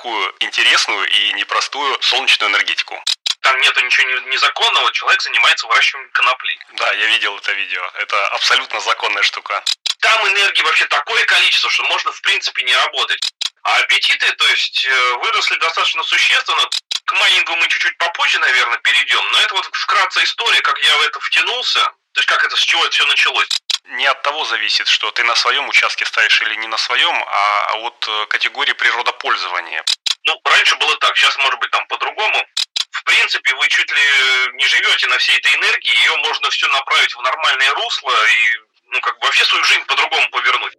такую интересную и непростую солнечную энергетику? Там нету ничего незаконного, человек занимается выращиванием конопли. Да, я видел это видео. Это абсолютно законная штука. Там энергии вообще такое количество, что можно в принципе не работать. А аппетиты, то есть, э, выросли достаточно существенно. К майнингу мы чуть-чуть попозже, наверное, перейдем. Но это вот вкратце история, как я в это втянулся. То есть, как это, с чего это все началось не от того зависит, что ты на своем участке ставишь или не на своем, а от э, категории природопользования. Ну, раньше было так, сейчас может быть там по-другому. В принципе, вы чуть ли не живете на всей этой энергии, ее можно все направить в нормальное русло и, ну, как бы вообще свою жизнь по-другому повернуть.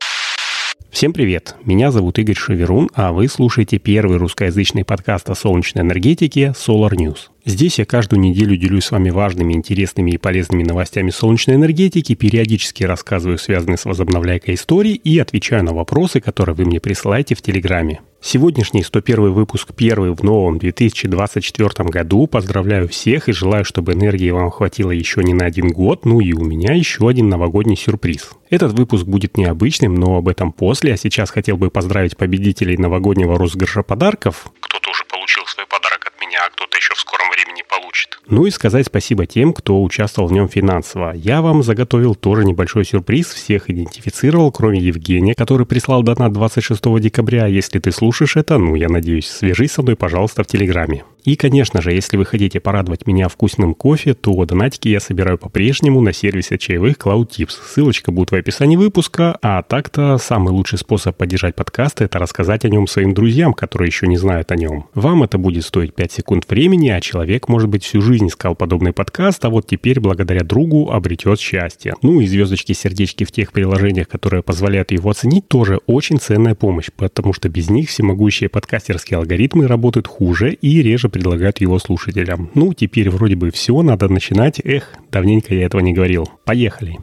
Всем привет! Меня зовут Игорь Шаверун, а вы слушаете первый русскоязычный подкаст о солнечной энергетике Solar News. Здесь я каждую неделю делюсь с вами важными, интересными и полезными новостями солнечной энергетики, периодически рассказываю связанные с возобновляйкой истории и отвечаю на вопросы, которые вы мне присылаете в Телеграме. Сегодняшний 101 выпуск, первый в новом 2024 году. Поздравляю всех и желаю, чтобы энергии вам хватило еще не на один год, ну и у меня еще один новогодний сюрприз. Этот выпуск будет необычным, но об этом после, а сейчас хотел бы поздравить победителей новогоднего розыгрыша подарков. Кто-то уже получил свой подарок от меня, а кто-то еще в скором времени получит. Ну и сказать спасибо тем, кто участвовал в нем финансово. Я вам заготовил тоже небольшой сюрприз, всех идентифицировал, кроме Евгения, который прислал донат 26 декабря. Если ты слушаешь это, ну, я надеюсь, свяжись со мной, пожалуйста, в Телеграме. И, конечно же, если вы хотите порадовать меня вкусным кофе, то донатики я собираю по-прежнему на сервисе чаевых Cloud Tips. Ссылочка будет в описании выпуска, а так-то самый лучший способ поддержать подкаст – это рассказать о нем своим друзьям, которые еще не знают о нем. Вам это будет стоить 5 секунд времени, а человек, может быть, всю жизнь искал подобный подкаст, а вот теперь, благодаря другу, обретет счастье. Ну и звездочки-сердечки в тех приложениях, которые позволяют его оценить, тоже очень ценная помощь, потому что без них всемогущие подкастерские алгоритмы работают хуже и реже предлагают его слушателям. Ну, теперь вроде бы все, надо начинать. Эх, давненько я этого не говорил. Поехали.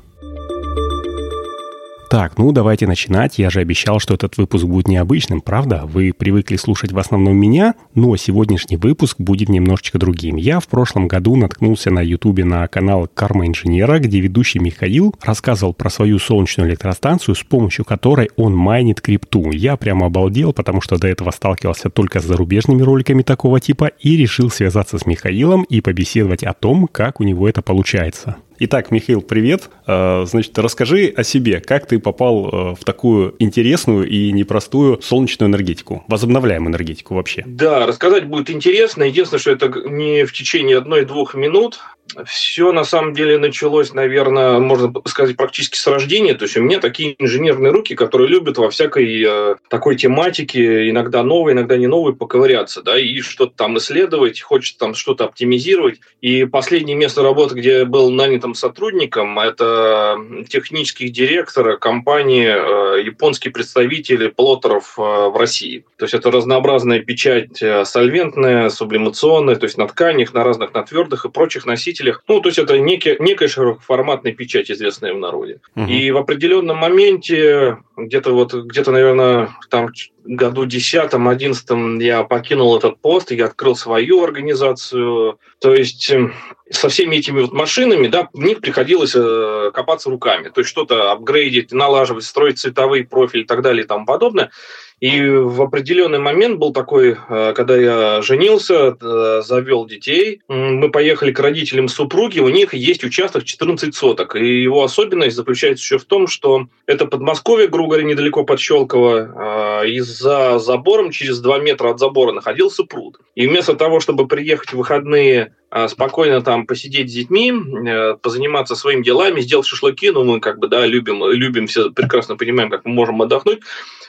Так, ну давайте начинать. Я же обещал, что этот выпуск будет необычным, правда? Вы привыкли слушать в основном меня, но сегодняшний выпуск будет немножечко другим. Я в прошлом году наткнулся на ютубе на канал Карма Инженера, где ведущий Михаил рассказывал про свою солнечную электростанцию, с помощью которой он майнит крипту. Я прямо обалдел, потому что до этого сталкивался только с зарубежными роликами такого типа и решил связаться с Михаилом и побеседовать о том, как у него это получается. Итак, Михаил, привет. А, значит, расскажи о себе, как ты попал э, в такую интересную и непростую солнечную энергетику, возобновляемую энергетику вообще. Да, рассказать будет интересно. Единственное, что это не в течение одной-двух минут. Все на самом деле началось, наверное, можно сказать, практически с рождения. То есть у меня такие инженерные руки, которые любят во всякой э, такой тематике, иногда новой, иногда не новой, поковыряться, да, и что-то там исследовать, хочется там что-то оптимизировать. И последнее место работы, где я был нанятым сотрудником, это технический директор компании, э, японский представитель плоттеров э, в России. То есть это разнообразная печать э, сольвентная, сублимационная, то есть на тканях, на разных, на твердых и прочих носителях носителях. Ну, то есть это некий, некая широкоформатная печать, известная в народе. Угу. И в определенном моменте, где-то вот, где-то, наверное, там году 10-11 я покинул этот пост, я открыл свою организацию. То есть эм, со всеми этими вот машинами, да, в них приходилось э, копаться руками. То есть что-то апгрейдить, налаживать, строить цветовые профили и так далее и тому подобное. И в определенный момент был такой, э, когда я женился, э, завел детей, мы поехали к родителям супруги, у них есть участок 14 соток. И его особенность заключается еще в том, что это Подмосковье, грубо говоря, недалеко под Щелково, и за забором, через 2 метра от забора находился пруд. И вместо того, чтобы приехать в выходные спокойно там посидеть с детьми, э, позаниматься своими делами, сделать шашлыки, ну, мы как бы, да, любим, любим все, прекрасно понимаем, как мы можем отдохнуть.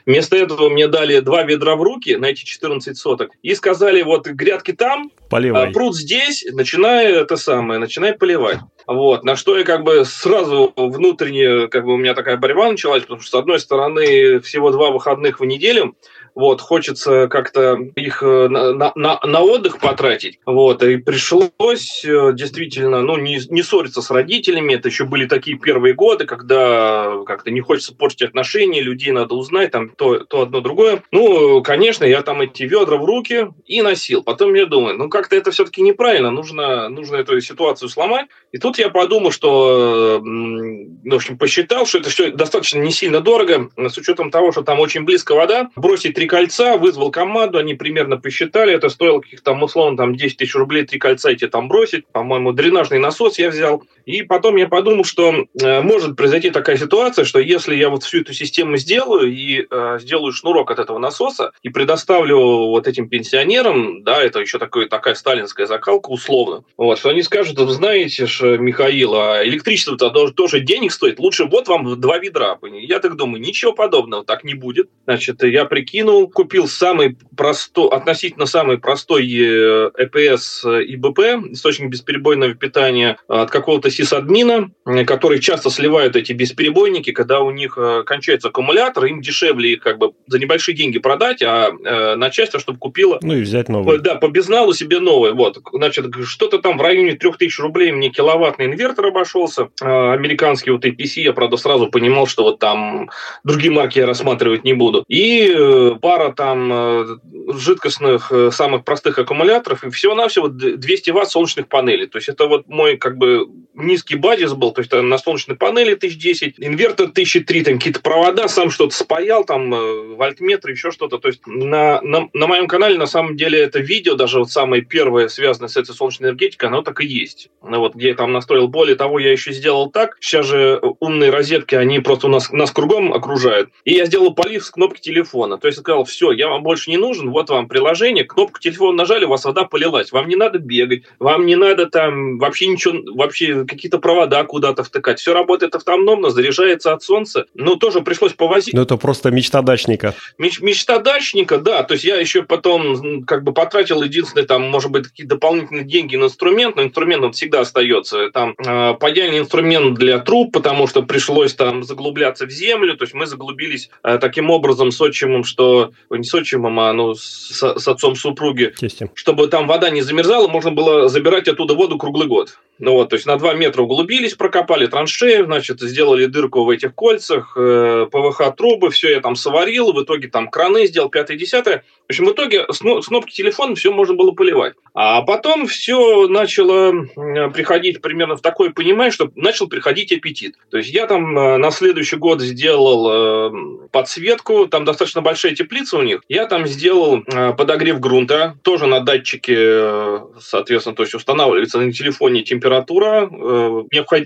Вместо этого мне дали два ведра в руки на эти 14 соток и сказали, вот грядки там, Поливай. А пруд здесь, начинай это самое, начинай поливать. Вот, на что я как бы сразу внутренне, как бы у меня такая борьба началась, потому что, с одной стороны, всего два выходных в неделю, вот, хочется как-то их э, на, на, на отдых потратить, вот, и пришлось э, действительно, ну, не, не ссориться с родителями, это еще были такие первые годы, когда как-то не хочется портить отношения, людей надо узнать, там, то, то одно, другое. Ну, конечно, я там эти ведра в руки и носил. Потом я думаю, ну, как-то это все-таки неправильно, нужно, нужно эту ситуацию сломать. И тут я подумал, что, в общем, посчитал, что это все достаточно не сильно дорого, с учетом того, что там очень близко вода, бросить три кольца, вызвал команду, они примерно посчитали, это стоило каких-то, условно, там 10 тысяч рублей, три кольца эти там бросить, по-моему, дренажный насос я взял. И потом я подумал, что э, может произойти такая ситуация, что если я вот всю эту систему сделаю и э, сделаю шнурок от этого насоса и предоставлю вот этим пенсионерам, да, это еще такой, такая сталинская закалка условно, вот, что они скажут, вы знаете ж, Михаил, а электричество-то тоже денег стоит, лучше вот вам два ведра. Я так думаю, ничего подобного так не будет. Значит, я прикинул, купил самый простой, относительно самый простой EPS э, ИБП, источник бесперебойного питания от какого-то сисадмина, который часто сливают эти бесперебойники, когда у них э, кончается аккумулятор, им дешевле их как бы за небольшие деньги продать, а э, начальство, чтобы купило... Ну и взять новый. Да, по безналу себе новый. Вот, значит, что-то там в районе 3000 рублей мне киловаттный инвертор обошелся, э, американский вот APC, я, правда, сразу понимал, что вот там другие марки я рассматривать не буду. И э, пара там э, жидкостных э, самых простых аккумуляторов, и всего-навсего 200 ватт солнечных панелей. То есть это вот мой как бы низкий базис был, то есть на солнечной панели 1010, инвертор 1003, там какие-то провода, сам что-то спаял, там э, вольтметр, еще что-то. То есть на, на, на моем канале на самом деле это видео, даже вот самое первое, связанное с этой солнечной энергетикой, оно так и есть. Ну, вот где я там настроил. Более того, я еще сделал так, сейчас же умные розетки, они просто у нас, нас кругом окружают. И я сделал полив с кнопки телефона. То есть сказал, все, я вам больше не нужен, вот вам приложение, кнопку телефона нажали, у вас вода полилась. Вам не надо бегать, вам не надо там вообще ничего, вообще какие-то провода куда-то втыкать. Все работает автономно, заряжается от солнца. Ну, тоже пришлось повозить. Ну, это просто мечта дачника. Меч, мечта дачника, да. То есть я еще потом как бы потратил единственное, там, может быть, какие дополнительные деньги на инструмент, но инструмент он всегда остается. Там э, паяльный инструмент для труб, потому что пришлось там заглубляться в землю. То есть мы заглубились э, таким образом с отчимом, что... Не с отчимом, а ну, с, с отцом супруги. Тестем. Чтобы там вода не замерзала, можно было забирать оттуда воду круглый год. Ну вот, то есть на 2 метра углубились, прокопали траншею, значит, сделали дырку в этих кольцах, э, ПВХ-трубы, все я там сварил, в итоге там краны сделал, 5-10. В общем, в итоге с, с кнопки телефона все можно было поливать. А потом все начало приходить примерно в такое понимание, что начал приходить аппетит. То есть я там э, на следующий год сделал э, подсветку, там достаточно большая теплица у них. Я там сделал э, подогрев грунта, тоже на датчике, соответственно, то есть устанавливается на телефоне температура,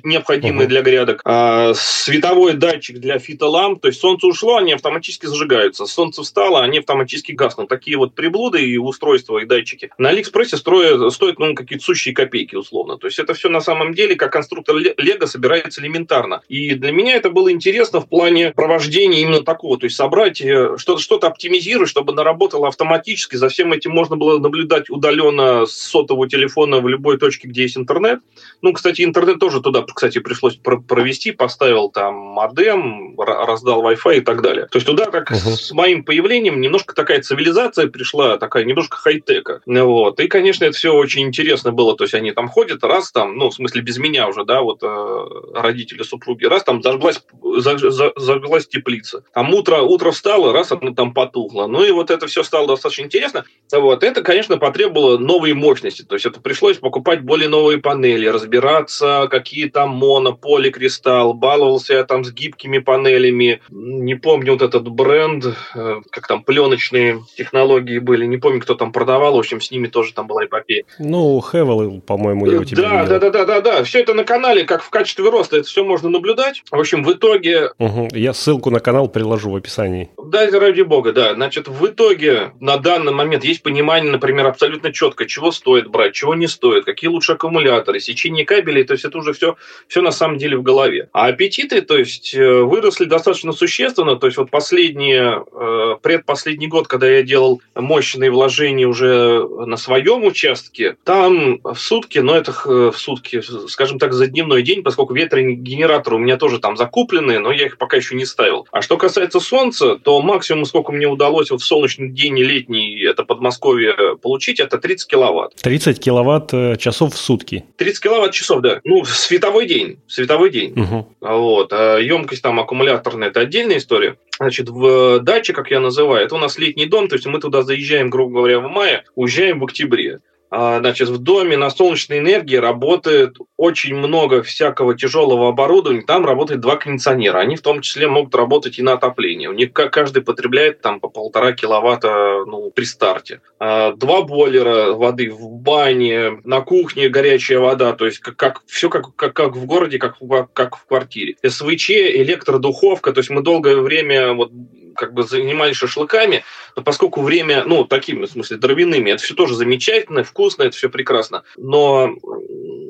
необходимая uh-huh. для грядок. А световой датчик для фитоламп, то есть солнце ушло, они автоматически зажигаются. Солнце встало, они автоматически гаснут. Такие вот приблуды и устройства, и датчики. На Алиэкспрессе строят, стоят ну, какие-то сущие копейки, условно. То есть это все на самом деле, как конструктор Лего, собирается элементарно. И для меня это было интересно в плане провождения именно такого. То есть собрать, э, что-то оптимизировать, чтобы наработало автоматически. За всем этим можно было наблюдать удаленно с сотового телефона в любой точке, где есть интернет. Ну, кстати, интернет тоже туда, кстати, пришлось провести. Поставил там модем, раздал Wi-Fi и так далее. То есть туда, как uh-huh. с моим появлением, немножко такая цивилизация пришла, такая немножко хай-тека. Вот. И, конечно, это все очень интересно было. То есть они там ходят, раз там, ну, в смысле, без меня уже, да, вот э, родители, супруги, раз там зажглась, зажглась теплица. Там утро, утро встало, раз она там потухла. Ну и вот это все стало достаточно интересно. Вот. Это, конечно, потребовало новые мощности. То есть это пришлось покупать более новые панели, разбираться, какие там моно, поликристалл, баловался я там с гибкими панелями. Не помню вот этот бренд, э, как там пленочные технологии были, не помню, кто там продавал, в общем, с ними тоже там была эпопея. Ну, Хевел, по-моему, я у тебя да, да, да, да, да, да. Все это на канале, как в качестве роста, это все можно наблюдать. В общем, в итоге... Угу. Я ссылку на канал приложу в описании. Да, ради бога, да. Значит, в итоге на данный момент есть понимание, например, абсолютно четко, чего стоит брать, чего не стоит, какие лучше аккумуляторы, сечение кабелей, то есть это уже все, все на самом деле в голове. А аппетиты, то есть э, выросли достаточно существенно, то есть вот последние, э, предпоследний год, когда я делал мощные вложения уже на своем участке, там в сутки, но это э, в сутки, скажем так, за дневной день, поскольку ветряные генераторы у меня тоже там закуплены, но я их пока еще не ставил. А что касается солнца, то максимум, сколько мне удалось вот в солнечный день и летний, это Подмосковье, получить, это 30 киловатт. 30 киловатт э, часов в сутки? 30 киловатт часов, да. Ну, световой день. Световой день. Угу. Вот. А емкость там аккумуляторная, это отдельная история. Значит, в даче, как я называю, это у нас летний дом, то есть мы туда заезжаем, грубо говоря, в мае, уезжаем в октябре. А, значит, в доме на солнечной энергии работает очень много всякого тяжелого оборудования. Там работает два кондиционера. Они в том числе могут работать и на отопление. У них каждый потребляет там по полтора киловатта ну, при старте. А, два бойлера воды в бане, на кухне горячая вода. То есть как, как, все как, как, как в городе, как, как в квартире. СВЧ, электродуховка. То есть мы долгое время вот как бы занимались шашлыками, но поскольку время, ну, такими, в смысле, дровяными, это все тоже замечательно, вкусно, это все прекрасно. Но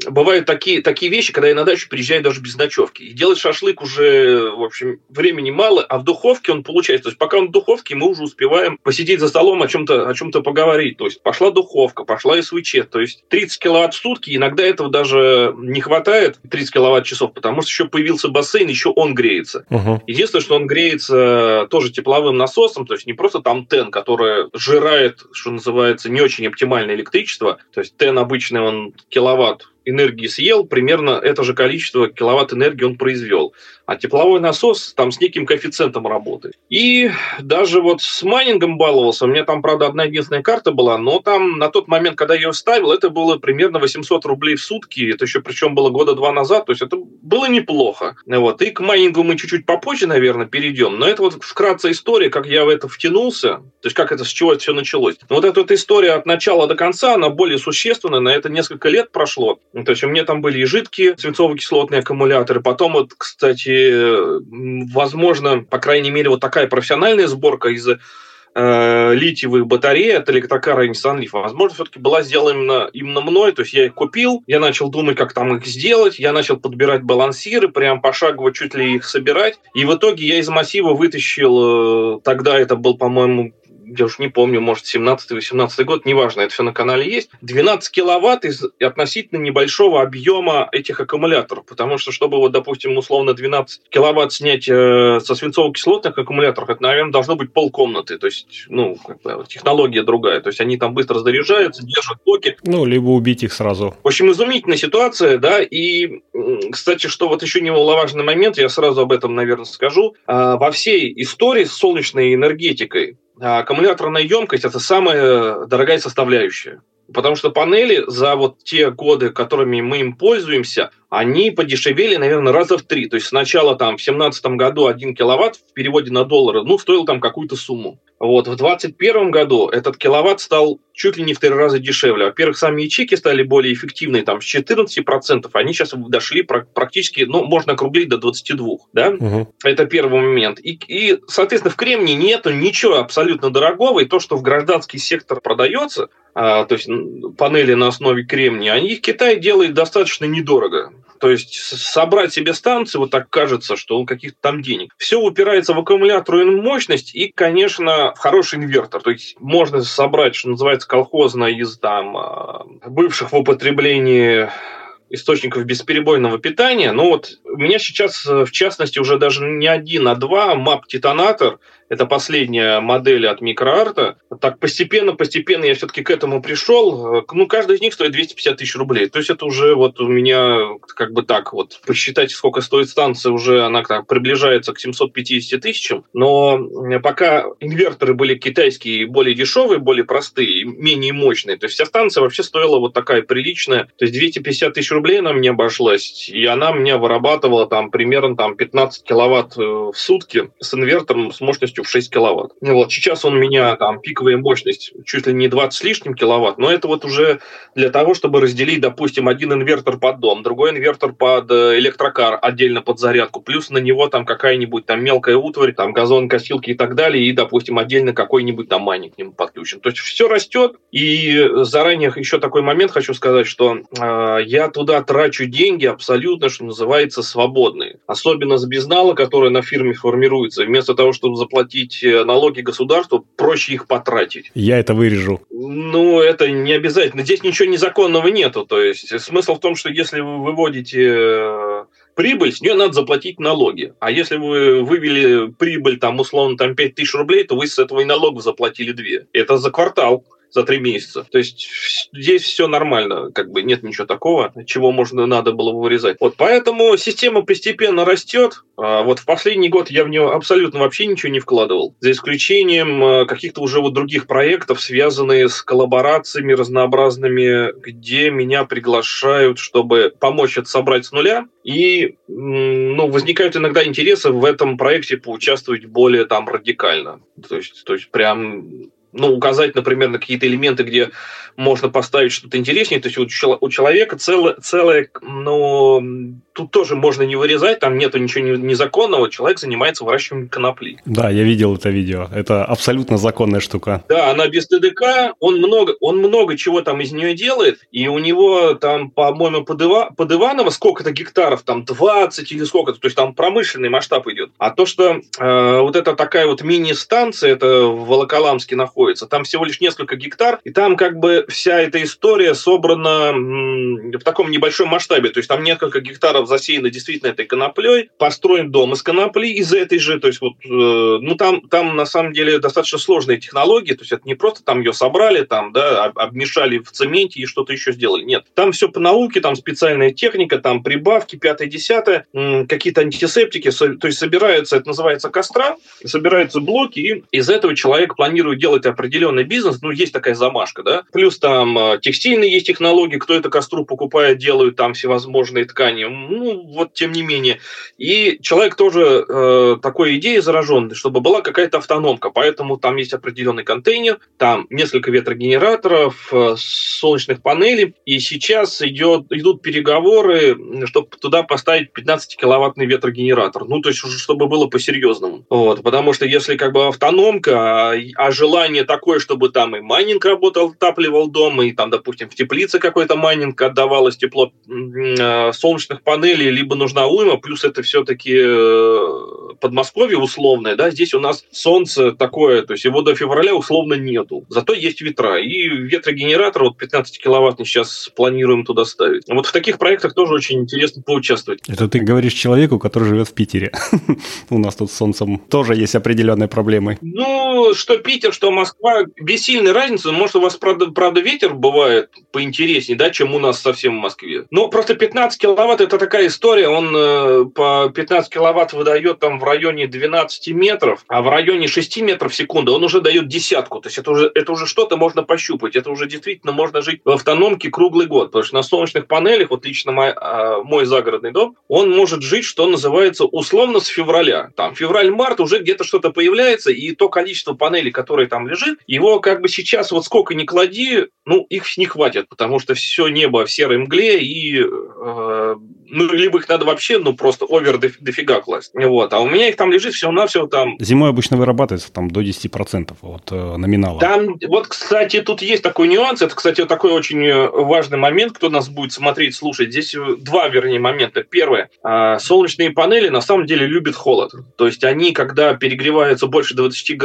бывают такие, такие вещи, когда я на дачу приезжаю даже без ночевки. И делать шашлык уже, в общем, времени мало, а в духовке он получается. То есть пока он в духовке, мы уже успеваем посидеть за столом, о чем-то о чем-то поговорить. То есть пошла духовка, пошла СВЧ. То есть 30 киловатт в сутки, иногда этого даже не хватает, 30 киловатт часов, потому что еще появился бассейн, еще он греется. Угу. Единственное, что он греется тоже тепловым насосом, то есть не просто там ТЭН, который жирает, что называется, не очень оптимальное электричество, то есть ТЭН обычный, он киловатт энергии съел, примерно это же количество киловатт энергии он произвел. А тепловой насос там с неким коэффициентом работает. И даже вот с майнингом баловался. У меня там, правда, одна единственная карта была, но там на тот момент, когда я ее ставил, это было примерно 800 рублей в сутки. Это еще причем было года два назад. То есть это было неплохо. Вот. И к майнингу мы чуть-чуть попозже, наверное, перейдем. Но это вот вкратце история, как я в это втянулся. То есть как это, с чего это все началось. Вот эта вот история от начала до конца, она более существенная. На это несколько лет прошло. То есть у меня там были и жидкие свинцово-кислотные аккумуляторы. Потом вот, кстати, возможно, по крайней мере, вот такая профессиональная сборка из э, литиевых батарей от электрокара Nissan Leaf, возможно, все-таки была сделана именно, именно мной. То есть я их купил, я начал думать, как там их сделать, я начал подбирать балансиры, прям пошагово чуть ли их собирать. И в итоге я из массива вытащил, э, тогда это был, по-моему, я уж не помню, может, 17-18 год, неважно, это все на канале есть, 12 киловатт из относительно небольшого объема этих аккумуляторов, потому что, чтобы, вот, допустим, условно 12 киловатт снять э, со свинцово-кислотных аккумуляторов, это, наверное, должно быть полкомнаты, то есть, ну, как бы, технология другая, то есть они там быстро заряжаются, держат токи. Ну, либо убить их сразу. В общем, изумительная ситуация, да, и, кстати, что вот еще немаловажный момент, я сразу об этом, наверное, скажу, а, во всей истории с солнечной энергетикой аккумуляторная емкость – это самая дорогая составляющая. Потому что панели за вот те годы, которыми мы им пользуемся, они подешевели, наверное, раза в три. То есть сначала там в 2017 году 1 киловатт в переводе на доллары, ну, стоил там какую-то сумму. Вот в 2021 году этот киловатт стал чуть ли не в три раза дешевле. Во-первых, сами ячейки стали более эффективные, там с 14%, они сейчас дошли практически, ну, можно округлить до 22, да? Угу. Это первый момент. И, и, соответственно, в Кремнии нету ничего абсолютно дорогого, и то, что в гражданский сектор продается, а, то есть панели на основе кремния, они их Китай делает достаточно недорого. То есть собрать себе станции, вот так кажется, что он каких-то там денег. Все упирается в аккумуляторную мощность и, конечно, в хороший инвертор. То есть можно собрать, что называется, колхозно из там а, бывших в употреблении источников бесперебойного питания. Но вот у меня сейчас, в частности, уже даже не один, а два мап-титанатор – это последняя модель от микроарта. Так постепенно, постепенно я все-таки к этому пришел. Ну, каждый из них стоит 250 тысяч рублей. То есть это уже вот у меня как бы так вот. Посчитайте, сколько стоит станция, уже она так приближается к 750 тысячам. Но пока инверторы были китайские, более дешевые, более простые, менее мощные, то есть вся станция вообще стоила вот такая приличная. То есть 250 тысяч рублей она мне обошлась, и она мне вырабатывала там примерно там 15 киловатт э, в сутки с инвертором с мощностью в 6 киловатт. Вот, сейчас он у меня там пиковая мощность чуть ли не 20 с лишним киловатт, но это вот уже для того, чтобы разделить, допустим, один инвертор под дом, другой инвертор под э, электрокар отдельно под зарядку, плюс на него там какая-нибудь там мелкая утварь, там газон, косилки и так далее, и, допустим, отдельно какой-нибудь там майник к нему подключен. То есть все растет, и заранее еще такой момент хочу сказать, что э, я туда трачу деньги абсолютно, что называется, свободные. Особенно с безнала, который на фирме формируется. Вместо того, чтобы заплатить платить э, налоги государству, проще их потратить. Я это вырежу. Ну, это не обязательно. Здесь ничего незаконного нету. То есть смысл в том, что если вы выводите э, прибыль, с нее надо заплатить налоги. А если вы вывели прибыль, там, условно, там, 5 тысяч рублей, то вы с этого и налогов заплатили 2. Это за квартал за три месяца. То есть здесь все нормально, как бы нет ничего такого, чего можно надо было бы вырезать. Вот поэтому система постепенно растет. А вот в последний год я в нее абсолютно вообще ничего не вкладывал, за исключением э, каких-то уже вот других проектов, связанные с коллаборациями разнообразными, где меня приглашают, чтобы помочь это собрать с нуля. И ну, возникают иногда интересы в этом проекте поучаствовать более там радикально. То есть, то есть прям ну, указать, например, на какие-то элементы, где можно поставить что-то интереснее. То есть у человека целое, целое ну, тут тоже можно не вырезать, там нету ничего незаконного, человек занимается выращиванием конопли. Да, я видел это видео, это абсолютно законная штука. Да, она без ТДК, он много, он много чего там из нее делает, и у него там, по-моему, под, Ива, под Иваново сколько-то гектаров, там 20 или сколько-то, то есть там промышленный масштаб идет. А то, что э, вот эта такая вот мини-станция, это в Волоколамске находится, там всего лишь несколько гектар, и там как бы вся эта история собрана м- в таком небольшом масштабе, то есть там несколько гектаров гектаров засеяно действительно этой коноплей, построен дом из конопли из этой же, то есть вот, э, ну там, там на самом деле достаточно сложные технологии, то есть это не просто там ее собрали, там, да, обмешали в цементе и что-то еще сделали, нет. Там все по науке, там специальная техника, там прибавки, пятое, десятое, какие-то антисептики, то есть собираются, это называется костра, собираются блоки, и из этого человек планирует делать определенный бизнес, ну, есть такая замашка, да, плюс там э, текстильные есть технологии, кто это костру покупает, делают там всевозможные ткани, ну, вот тем не менее. И человек тоже э, такой идеей зараженный, чтобы была какая-то автономка, поэтому там есть определенный контейнер, там несколько ветрогенераторов, э, солнечных панелей, и сейчас идет, идут переговоры, чтобы туда поставить 15-киловаттный ветрогенератор, ну, то есть чтобы было по-серьезному. Вот, потому что если как бы автономка, а, а желание такое, чтобы там и майнинг работал, отапливал дом, и там, допустим, в теплице какой-то майнинг отдавалось тепло э, солнечных панелей, панели либо нужна уйма, плюс это все-таки э, Подмосковье условное, да, здесь у нас солнце такое, то есть его до февраля условно нету. Зато есть ветра. И ветрогенератор, вот 15 киловаттный сейчас планируем туда ставить. Вот в таких проектах тоже очень интересно поучаствовать. Это ты говоришь человеку, который живет в Питере. У нас тут с солнцем тоже есть определенные проблемы. Ну, что Питер, что Москва, без сильной разницы. Может, у вас, правда, правда ветер бывает поинтереснее, да, чем у нас совсем в Москве. Но просто 15 киловатт – это такая история. Он э, по 15 киловатт выдает там в районе 12 метров, а в районе 6 метров в секунду он уже дает десятку. То есть это уже, это уже что-то можно пощупать. Это уже действительно можно жить в автономке круглый год. Потому что на солнечных панелях, вот лично мой, а, мой загородный дом, он может жить, что называется, условно с февраля. Там февраль-март уже где-то что-то появляется, и то количество панелей, которые там лежит, его как бы сейчас вот сколько ни клади, ну, их не хватит, потому что все небо в серой мгле, и э, ну, либо их надо вообще, ну, просто овер дофига класть. Вот. А у меня их там лежит всего-навсего там... Зимой обычно вырабатывается там до 10% от э, номинала. Там, вот, кстати, тут есть такой нюанс. Это, кстати, вот такой очень э, важный момент, кто нас будет смотреть, слушать. Здесь э, два, вернее, момента. Первое. Э, солнечные панели на самом деле любят холод. То есть они, когда перегреваются больше 20,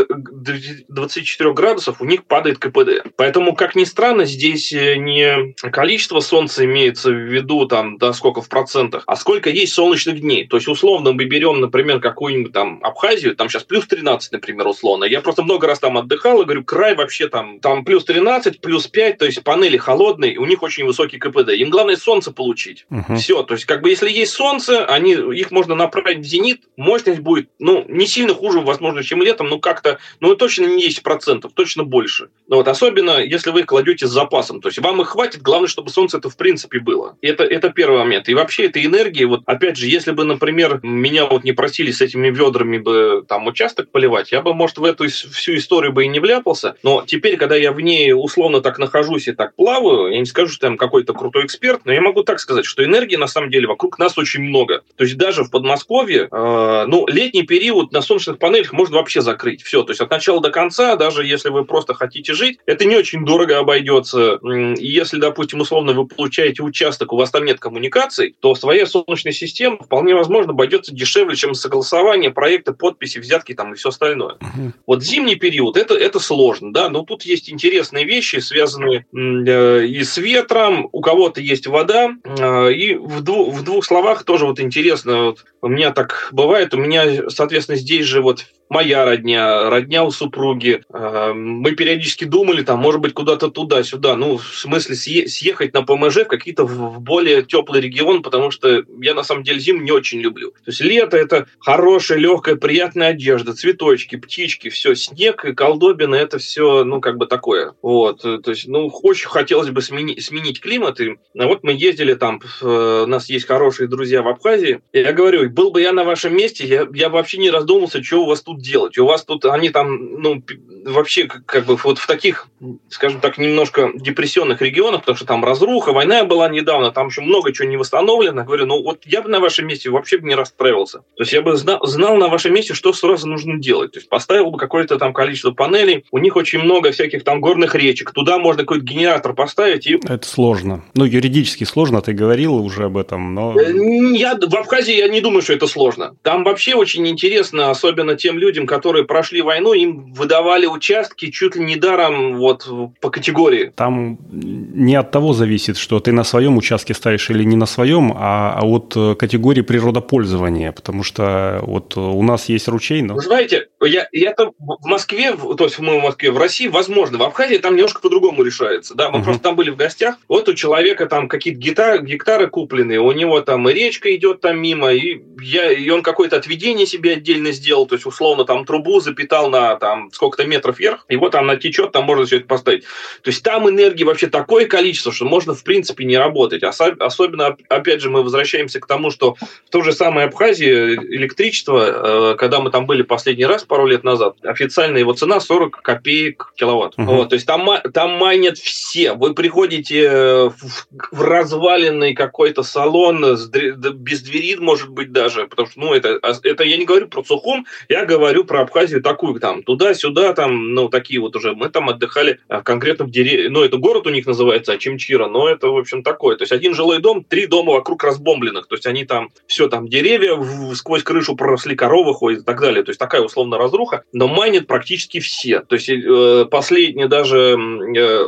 24 градусов, у них падает КПД. Поэтому, как ни странно, здесь э, не количество солнца имеется в виду, там, да, сколько в процентах, процентах, а сколько есть солнечных дней. То есть, условно, мы берем, например, какую-нибудь там Абхазию, там сейчас плюс 13, например, условно. Я просто много раз там отдыхал и говорю, край вообще там, там плюс 13, плюс 5, то есть панели холодные, у них очень высокий КПД. Им главное солнце получить. Угу. Все, то есть, как бы, если есть солнце, они, их можно направить в зенит, мощность будет, ну, не сильно хуже, возможно, чем летом, но как-то, ну, точно не 10%, точно больше. Но вот особенно, если вы их кладете с запасом, то есть, вам их хватит, главное, чтобы солнце это в принципе было. Это, это первый момент. И вообще этой энергии, вот опять же, если бы, например, меня вот не просили с этими ведрами бы там участок поливать, я бы, может, в эту всю историю бы и не вляпался, но теперь, когда я в ней условно так нахожусь и так плаваю, я не скажу, что я какой-то крутой эксперт, но я могу так сказать, что энергии на самом деле вокруг нас очень много. То есть даже в Подмосковье, э, ну, летний период на солнечных панелях можно вообще закрыть. Все, то есть от начала до конца, даже если вы просто хотите жить, это не очень дорого обойдется. Если, допустим, условно вы получаете участок, у вас там нет коммуникаций, то своя солнечная система вполне возможно обойдется дешевле, чем согласование проекта, подписи, взятки там и все остальное. Угу. Вот зимний период это, это сложно, да, но тут есть интересные вещи, связанные э, и с ветром, у кого-то есть вода, э, и в, дву, в двух словах тоже вот интересно, вот у меня так бывает, у меня, соответственно, здесь же вот моя родня, родня у супруги. Э, мы периодически думали, там, может быть, куда-то туда-сюда. Ну, в смысле, съехать на ПМЖ в какие-то в более теплый регион, потому что я, на самом деле, зиму не очень люблю. То есть лето – это хорошая, легкая, приятная одежда, цветочки, птички, все, снег и колдобина – это все, ну, как бы такое. Вот, то есть, ну, очень хотелось бы сменить, сменить климат. И вот мы ездили там, у нас есть хорошие друзья в Абхазии. Я говорю, был бы я на вашем месте, я, я вообще не раздумался, что у вас тут делать. У вас тут, они там, ну, вообще, как бы вот в таких, скажем так, немножко депрессионных регионах, потому что там разруха, война была недавно, там еще много чего не восстановлено. Говорю, ну вот я бы на вашем месте вообще бы не расстраивался. То есть я бы знал, знал на вашем месте, что сразу нужно делать. То есть поставил бы какое-то там количество панелей. У них очень много всяких там горных речек. Туда можно какой-то генератор поставить. И... Это сложно. Ну, юридически сложно, ты говорил уже об этом, но... Э, я, в Абхазии я не думаю, что это сложно. Там вообще очень интересно, особенно тем людям, которые прошли войну, им выдавали участки чуть ли не даром вот по категории. Там не от того зависит, что ты на своем участке ставишь или не на своем, а, а от э, категории природопользования, потому что вот у нас есть ручей, но... Вы знаете, я, я там в Москве, то есть мы в Москве, в России, возможно, в Абхазии там немножко по-другому решается, да, мы угу. просто там были в гостях, вот у человека там какие-то гитары, гектары купленные, у него там и речка идет там мимо, и, я, и он какое-то отведение себе отдельно сделал, то есть условно там трубу запитал на там сколько-то метров вверх, его там натечет, там можно все это поставить. То есть там энергии вообще такое количество, что можно в принципе не работать. Особенно, опять же, мы возвращаемся к тому, что в той же самой Абхазии электричество, э, когда мы там были последний раз пару лет назад, официальная его цена 40 копеек киловатт. Угу. Вот, то есть там, там майнят все. Вы приходите в, в разваленный какой-то салон без двери, может быть, даже, потому что, ну, это, а, это я не говорю про Сухум, я говорю про Абхазию такую, там, туда-сюда, там, ну, такие вот уже. Мы там отдыхали а, конкретно в деревне, ну, это город у них называется, Чимчира, но это, в общем, такое. То есть один жилой дом, три дома вокруг разбомбленных, то есть они там, все там, деревья сквозь крышу проросли, коровы ходят и так далее. То есть такая условно разруха, но майнят практически все. То есть э, последний даже, э,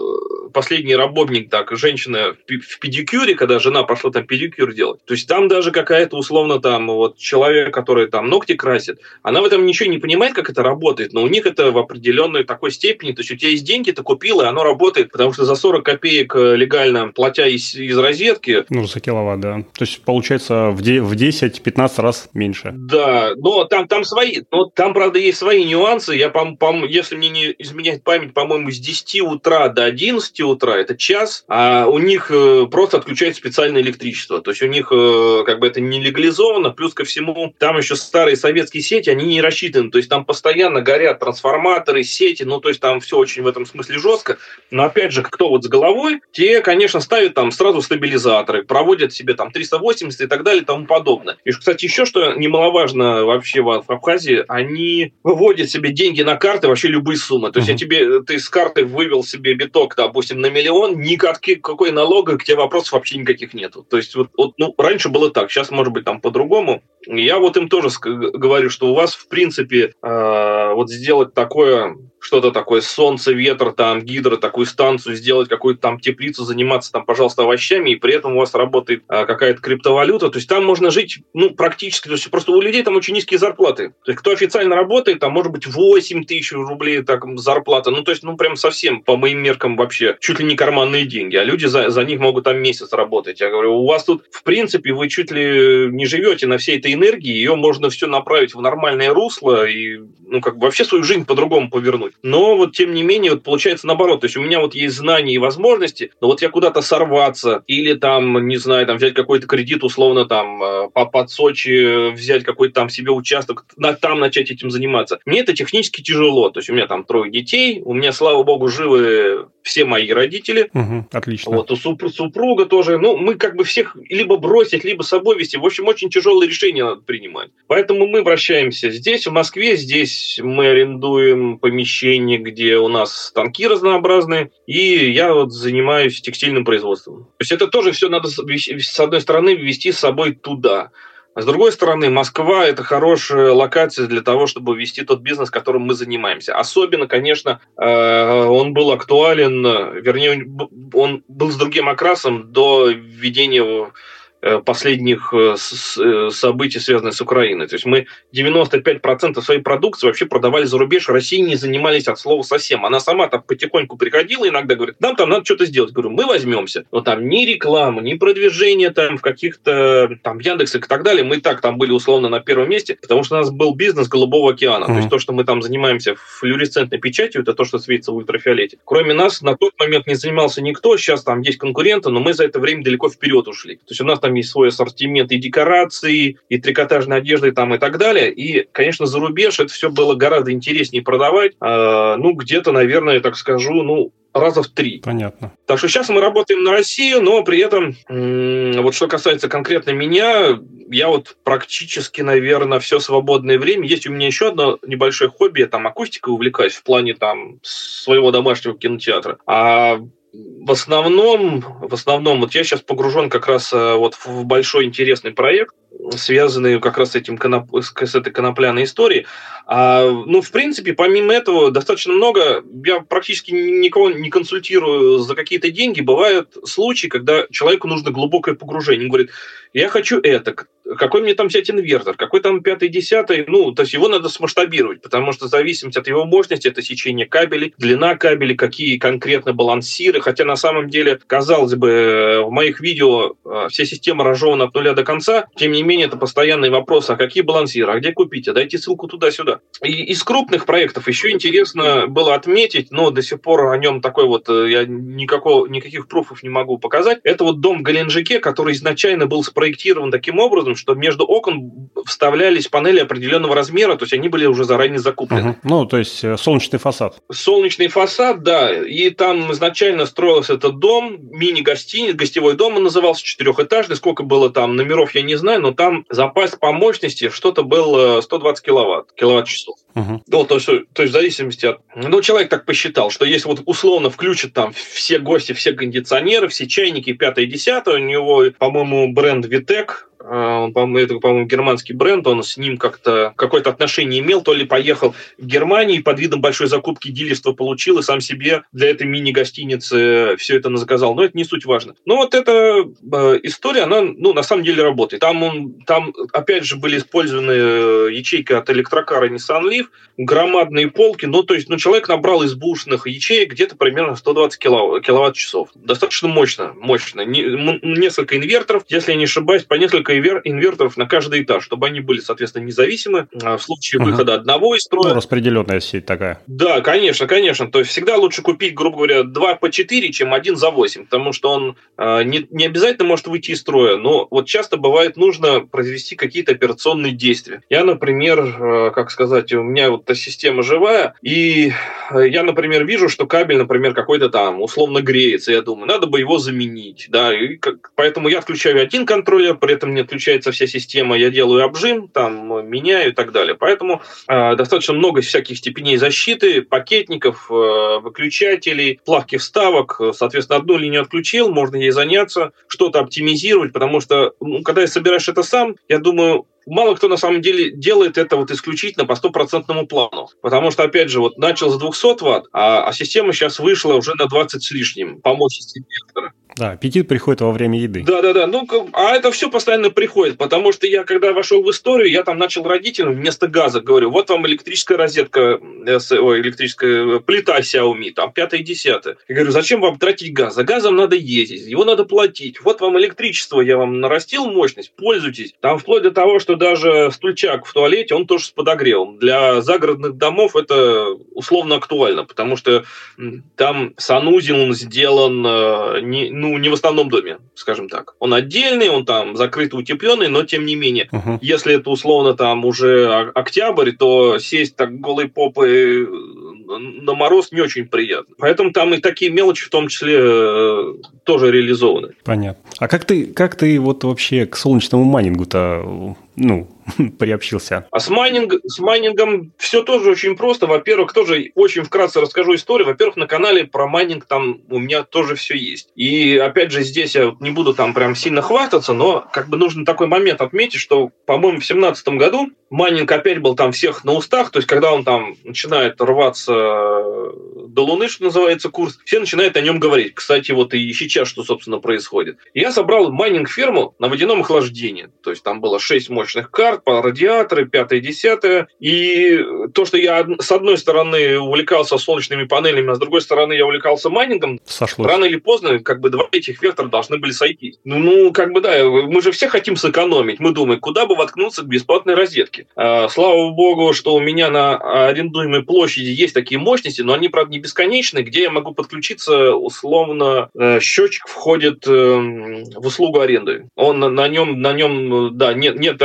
последний работник, так, женщина в педикюре, когда жена пошла там педикюр делать, то есть там даже какая-то условно там вот человек, который там ногти красит, она в этом ничего не понимает, как это работает, но у них это в определенной такой степени, то есть у тебя есть деньги, ты купил, и оно работает, потому что за 40 копеек э, легально платя из, из розетки... Ну, за киловатт, да. То есть получается в, в 10-15 раз меньше. Да, но там, там свои, но там, правда, есть свои нюансы. Я, по, по, если мне не изменяет память, по-моему, с 10 утра до 11 утра это час, а у них э, просто отключают специальное электричество. То есть у них э, как бы это не легализовано, плюс ко всему там еще старые советские сети, они не рассчитаны. То есть там постоянно горят трансформаторы, сети, ну то есть там все очень в этом смысле жестко. Но опять же, кто вот с головой, те, конечно, ставят там сразу стабилизаторы, проводят себе там 380 и так далее и тому подобное. И, кстати, еще что немаловажно вообще в Абхазии, они выводят себе деньги на карты, вообще любые суммы. То есть я тебе, ты с карты вывел себе биток, допустим, на миллион, никаких, какой налога, к тебе вопросов вообще никаких нету. То есть вот, вот ну, раньше было так, сейчас может быть там по-другому. Я вот им тоже говорю, что у вас, в принципе, э, вот сделать такое что-то такое, солнце, ветер, там, гидро, такую станцию сделать, какую-то там теплицу, заниматься там, пожалуйста, овощами, и при этом у вас работает а, какая-то криптовалюта, то есть там можно жить, ну, практически, то есть просто у людей там очень низкие зарплаты. То есть кто официально работает, там может быть 8 тысяч рублей так, зарплата, ну, то есть, ну, прям совсем, по моим меркам вообще, чуть ли не карманные деньги, а люди за, за них могут там месяц работать. Я говорю, у вас тут, в принципе, вы чуть ли не живете на всей этой энергии, ее можно все направить в нормальное русло и, ну, как бы вообще свою жизнь по-другому повернуть. Но вот тем не менее, вот получается наоборот. То есть у меня вот есть знания и возможности, но вот я куда-то сорваться или там, не знаю, там взять какой-то кредит условно там э, по под Сочи, взять какой-то там себе участок, там начать этим заниматься. Мне это технически тяжело. То есть у меня там трое детей, у меня, слава богу, живы все мои родители. Угу, отлично. Вот, у супруг, супруга тоже. Ну, мы как бы всех либо бросить, либо с собой вести. В общем, очень тяжелые решения надо принимать. Поэтому мы вращаемся здесь, в Москве. Здесь мы арендуем помещение, где у нас станки разнообразные. И я вот занимаюсь текстильным производством. То есть это тоже все надо, с одной стороны, ввести с собой туда. А с другой стороны, Москва – это хорошая локация для того, чтобы вести тот бизнес, которым мы занимаемся. Особенно, конечно, э, он был актуален, вернее, он был с другим окрасом до введения последних событий, связанных с Украиной. То есть мы 95% своей продукции вообще продавали за рубеж, России не занимались от слова совсем. Она сама там потихоньку приходила, иногда говорит, нам там надо что-то сделать. Говорю, мы возьмемся. Но там ни реклама, ни продвижение там в каких-то там Яндексах и так далее. Мы так там были условно на первом месте, потому что у нас был бизнес Голубого океана. Mm-hmm. То есть то, что мы там занимаемся флюоресцентной печатью, это то, что светится в ультрафиолете. Кроме нас на тот момент не занимался никто. Сейчас там есть конкуренты, но мы за это время далеко вперед ушли. То есть у нас там есть свой ассортимент и декорации, и трикотажной одежды там и так далее. И, конечно, за рубеж это все было гораздо интереснее продавать. Э, ну, где-то, наверное, так скажу, ну, раза в три. Понятно. Так что сейчас мы работаем на Россию, но при этом, вот что касается конкретно меня, я вот практически, наверное, все свободное время. Есть у меня еще одно небольшое хобби, я там акустикой увлекаюсь в плане там своего домашнего кинотеатра. А в основном, в основном, вот я сейчас погружен как раз э, вот в большой интересный проект, связанный как раз с, этим коноп... с этой конопляной историей. А, ну, в принципе, помимо этого, достаточно много, я практически никого не консультирую за какие-то деньги. Бывают случаи, когда человеку нужно глубокое погружение. Он говорит, я хочу это, какой мне там взять инвертор, какой там пятый, десятый, ну, то есть его надо смасштабировать, потому что в зависимости от его мощности, это сечение кабелей, длина кабелей, какие конкретно балансиры, хотя на самом деле, казалось бы, в моих видео э, вся система разжевана от нуля до конца, тем не менее, это постоянный вопрос, а какие балансиры, а где купить, а дайте ссылку туда-сюда. И из крупных проектов еще интересно было отметить, но до сих пор о нем такой вот, э, я никакого, никаких пруфов не могу показать, это вот дом в Галенджике, который изначально был спроектирован таким образом, что между окон вставлялись панели определенного размера, то есть они были уже заранее закуплены. Угу. Ну, то есть э, солнечный фасад. Солнечный фасад, да. И там изначально строился этот дом, мини-гостиниц, гостевой дом он назывался, четырехэтажный. Сколько было там номеров, я не знаю, но там запас по мощности что-то было 120 киловатт, киловатт-часов. Угу. Ну, то есть, то есть в зависимости от... Ну, человек так посчитал, что если вот условно включат там все гости, все кондиционеры, все чайники, пятое, десятое, у него, по-моему, бренд Витек, он, по-моему, это, по-моему, германский бренд, он с ним как-то какое-то отношение имел, то ли поехал в Германию под видом большой закупки дилерства получил и сам себе для этой мини-гостиницы все это заказал. Но это не суть важно. Но вот эта э, история, она, ну, на самом деле работает. Там, он, там опять же, были использованы э, ячейки от электрокара Nissan Leaf, громадные полки, ну, то есть, ну, человек набрал из бушных ячеек где-то примерно 120 киловатт-часов. Достаточно мощно, мощно. Не, несколько инверторов, если я не ошибаюсь, по несколько инверторов на каждый этаж, чтобы они были, соответственно, независимы а в случае угу. выхода одного из строя. Ну, распределенная сеть такая. Да, конечно, конечно. То есть всегда лучше купить, грубо говоря, 2 по 4, чем один за 8, потому что он э, не, не обязательно может выйти из строя, но вот часто бывает нужно произвести какие-то операционные действия. Я, например, э, как сказать, у меня вот эта система живая, и я, например, вижу, что кабель, например, какой-то там условно греется, я думаю, надо бы его заменить, да, и как, поэтому я включаю один контроллер, при этом не отключается вся система, я делаю обжим, там меняю и так далее. Поэтому э, достаточно много всяких степеней защиты, пакетников, э, выключателей, плавки вставок. Соответственно, одну линию отключил, можно ей заняться, что-то оптимизировать, потому что, ну, когда собираешь это сам, я думаю, мало кто на самом деле делает это вот исключительно по стопроцентному плану. Потому что, опять же, вот начал с 200 ватт, а, а система сейчас вышла уже на 20 с лишним по мощности вектора. Да, аппетит приходит во время еды. Да, да, да. Ну, а это все постоянно приходит, потому что я, когда вошел в историю, я там начал родителям вместо газа говорю, вот вам электрическая розетка, э, ой, электрическая э, плита Xiaomi, там, пятое, десятое. Я говорю, зачем вам тратить газ? За газом надо ездить, его надо платить. Вот вам электричество, я вам нарастил мощность, пользуйтесь. Там вплоть до того, что даже стульчак в туалете, он тоже с подогревом. Для загородных домов это условно актуально, потому что там санузел он сделан э, не, ну, не в основном доме, скажем так. Он отдельный, он там закрытый, утепленный, но тем не менее, uh-huh. если это условно там уже октябрь, то сесть так голой попой э, на мороз не очень приятно. Поэтому там и такие мелочи в том числе э, тоже реализованы. Понятно. А как ты, как ты вот вообще к солнечному майнингу-то ну, приобщился? А с, майнинг, с майнингом все тоже очень просто. Во-первых, тоже очень вкратце расскажу историю. Во-первых, на канале про майнинг там у меня тоже все есть. И опять же, здесь я не буду там прям сильно хвастаться, но как бы нужно такой момент отметить, что, по-моему, в 2017 году майнинг опять был там всех на устах, то есть когда он там начинает рваться до Луны, что называется, курс, все начинают о нем говорить. Кстати, вот и сейчас что, собственно, происходит. Я собрал майнинг-ферму на водяном охлаждении. То есть там было 6 мощных карт, по радиаторы, 5 И то, что я с одной стороны увлекался солнечными панелями, а с другой стороны я увлекался майнингом, Сошлось. рано или поздно как бы два этих вектора должны были сойтись. Ну, ну, как бы да, мы же все хотим сэкономить. Мы думаем, куда бы воткнуться к бесплатной розетке. А, слава богу, что у меня на арендуемой площади есть такие мощности, но они, правда, не бесконечны, где я могу подключиться, условно, э, счетчик входит эм, в услугу аренды. Он на нем, на нем, да, нет, нет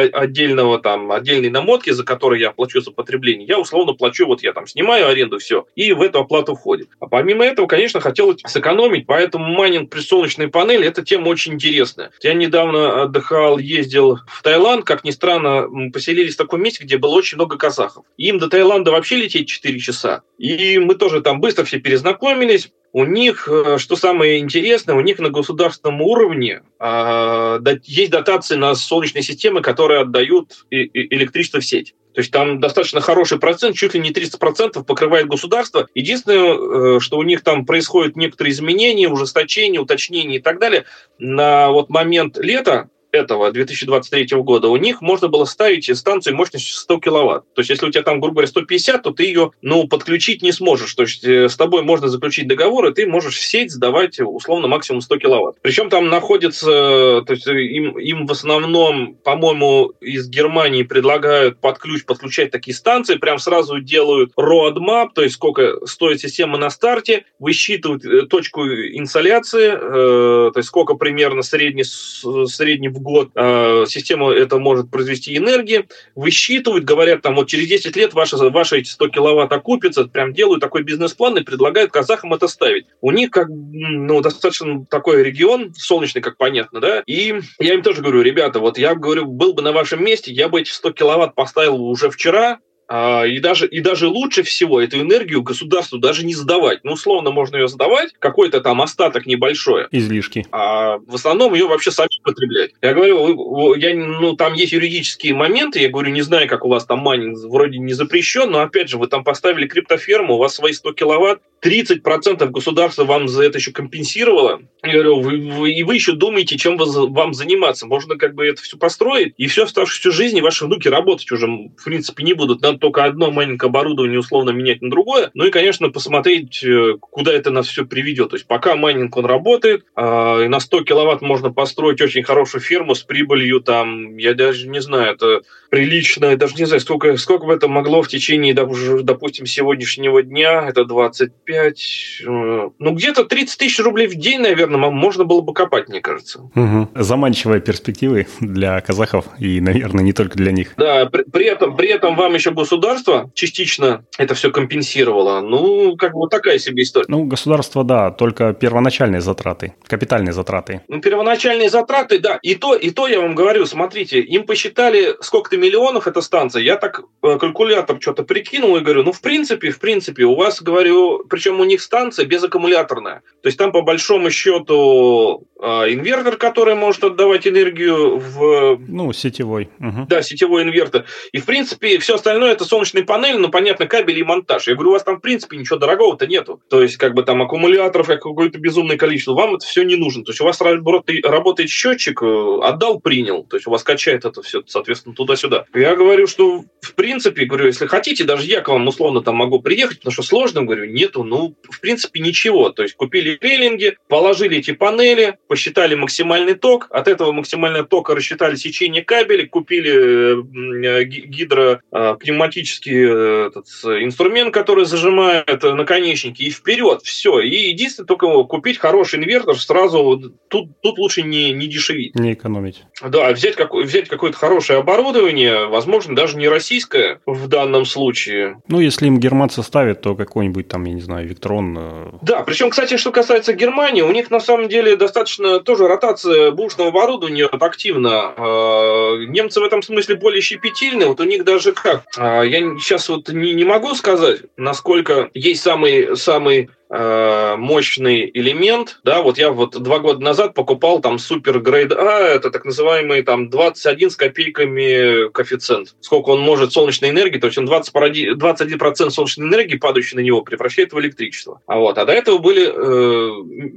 отдельного там, отдельной намотки, за которой я плачу за потребление. Я условно плачу, вот я там снимаю аренду, все, и в эту оплату входит. А помимо этого, конечно, хотелось сэкономить, поэтому майнинг при солнечной панели – это тема очень интересная. Я недавно отдыхал, ездил в Таиланд, как ни странно, поселились в таком месте, где было очень много казахов. Им до Таиланда вообще лететь 4 часа. И мы тоже там быстро все перезнакомились. У них, э, что самое интересное, у них на государственном уровне э, есть дотации на солнечные системы, которые отдают электричество в сеть. То есть там достаточно хороший процент, чуть ли не 300% покрывает государство. Единственное, э, что у них там происходят некоторые изменения, ужесточения, уточнения и так далее. На вот момент лета этого 2023 года у них можно было ставить станцию мощностью 100 киловатт. То есть, если у тебя там, грубо говоря, 150, то ты ее ну, подключить не сможешь. То есть, э, с тобой можно заключить договор, и ты можешь в сеть сдавать условно максимум 100 киловатт. Причем там находится, то есть, им, им в основном, по-моему, из Германии предлагают под ключ подключать такие станции, прям сразу делают roadmap, то есть, сколько стоит система на старте, высчитывают э, точку инсоляции, э, то есть, сколько примерно средний, средний в год э, система это может произвести энергии, высчитывают, говорят, там вот через 10 лет ваши, ваши эти 100 киловатт окупятся, прям делают такой бизнес-план и предлагают казахам это ставить. У них как ну, достаточно такой регион, солнечный, как понятно, да, и я им тоже говорю, ребята, вот я говорю, был бы на вашем месте, я бы эти 100 киловатт поставил уже вчера, и даже, и даже лучше всего эту энергию государству даже не сдавать. Ну, условно, можно ее сдавать, какой-то там остаток небольшой. Излишки. А в основном ее вообще сами потреблять. Я говорю, я, ну, там есть юридические моменты, я говорю, не знаю, как у вас там майнинг вроде не запрещен, но опять же, вы там поставили криптоферму, у вас свои 100 киловатт, 30% государства вам за это еще компенсировало. Я говорю, вы, вы, и вы еще думаете, чем вы, вам заниматься. Можно как бы это все построить, и всю оставшуюся жизнь ваши внуки работать уже, в принципе, не будут. Надо только одно маленькое оборудование условно менять на другое. Ну и, конечно, посмотреть, э, куда это нас все приведет. То есть пока майнинг, он работает, э, на 100 киловатт можно построить очень хорошую ферму с прибылью, там, я даже не знаю, это прилично, я даже не знаю, сколько, сколько бы это могло в течение, допустим, сегодняшнего дня, это 25 5, э, ну где-то 30 тысяч рублей в день, наверное, можно было бы копать, мне кажется. Угу. Заманчивые перспективы для казахов и, наверное, не только для них. Да, при, при, этом, при этом вам еще государство частично это все компенсировало. Ну, как бы вот такая себе история. Ну, государство, да, только первоначальные затраты, капитальные затраты. Ну, первоначальные затраты, да. И то, и то я вам говорю, смотрите, им посчитали, сколько-то миллионов эта станция. Я так э, калькулятор что-то прикинул и говорю, ну, в принципе, в принципе, у вас, говорю, причем у них станция безаккумуляторная. То есть там по большому счету а, инвертор, который может отдавать энергию в... Ну, сетевой. Угу. Да, сетевой инвертор. И, в принципе, все остальное это солнечные панели, ну, понятно, кабели и монтаж. Я говорю, у вас там, в принципе, ничего дорогого-то нету. То есть, как бы там аккумуляторов какое-то безумное количество. Вам это все не нужно. То есть, у вас работает счетчик, э, отдал, принял. То есть, у вас качает это все, соответственно, туда-сюда. Я говорю, что, в принципе, говорю, если хотите, даже я к вам условно там могу приехать, потому что сложно, говорю, нету, ну, в принципе, ничего. То есть купили релинги, положили эти панели, посчитали максимальный ток, от этого максимального тока рассчитали сечение кабелей, купили э, гидропневматический э, этот инструмент, который зажимает наконечники, и вперед, все. И единственное, только купить хороший инвертор сразу, тут, тут лучше не, не, деш, удешевить. Не экономить. Да, взять, какой, взять какое-то хорошее оборудование, возможно, даже не российское в данном случае. Ну, если им германцы ставят, то какой-нибудь там, я не знаю, Виктрон. Э, да, причем, кстати, что касается Германии, у них на самом деле достаточно тоже ротация бушного оборудования активна. Э, немцы в этом смысле более щепетильны. Вот у них даже как? Э, я сейчас вот не, не могу сказать, насколько есть самый, самый Э, мощный элемент, да, вот я вот два года назад покупал там супер грейд А, это так называемый там 21 с копейками коэффициент. Сколько он может солнечной энергии, то есть он 20, 21% солнечной энергии, падающей на него, превращает в электричество. А вот, а до этого были э,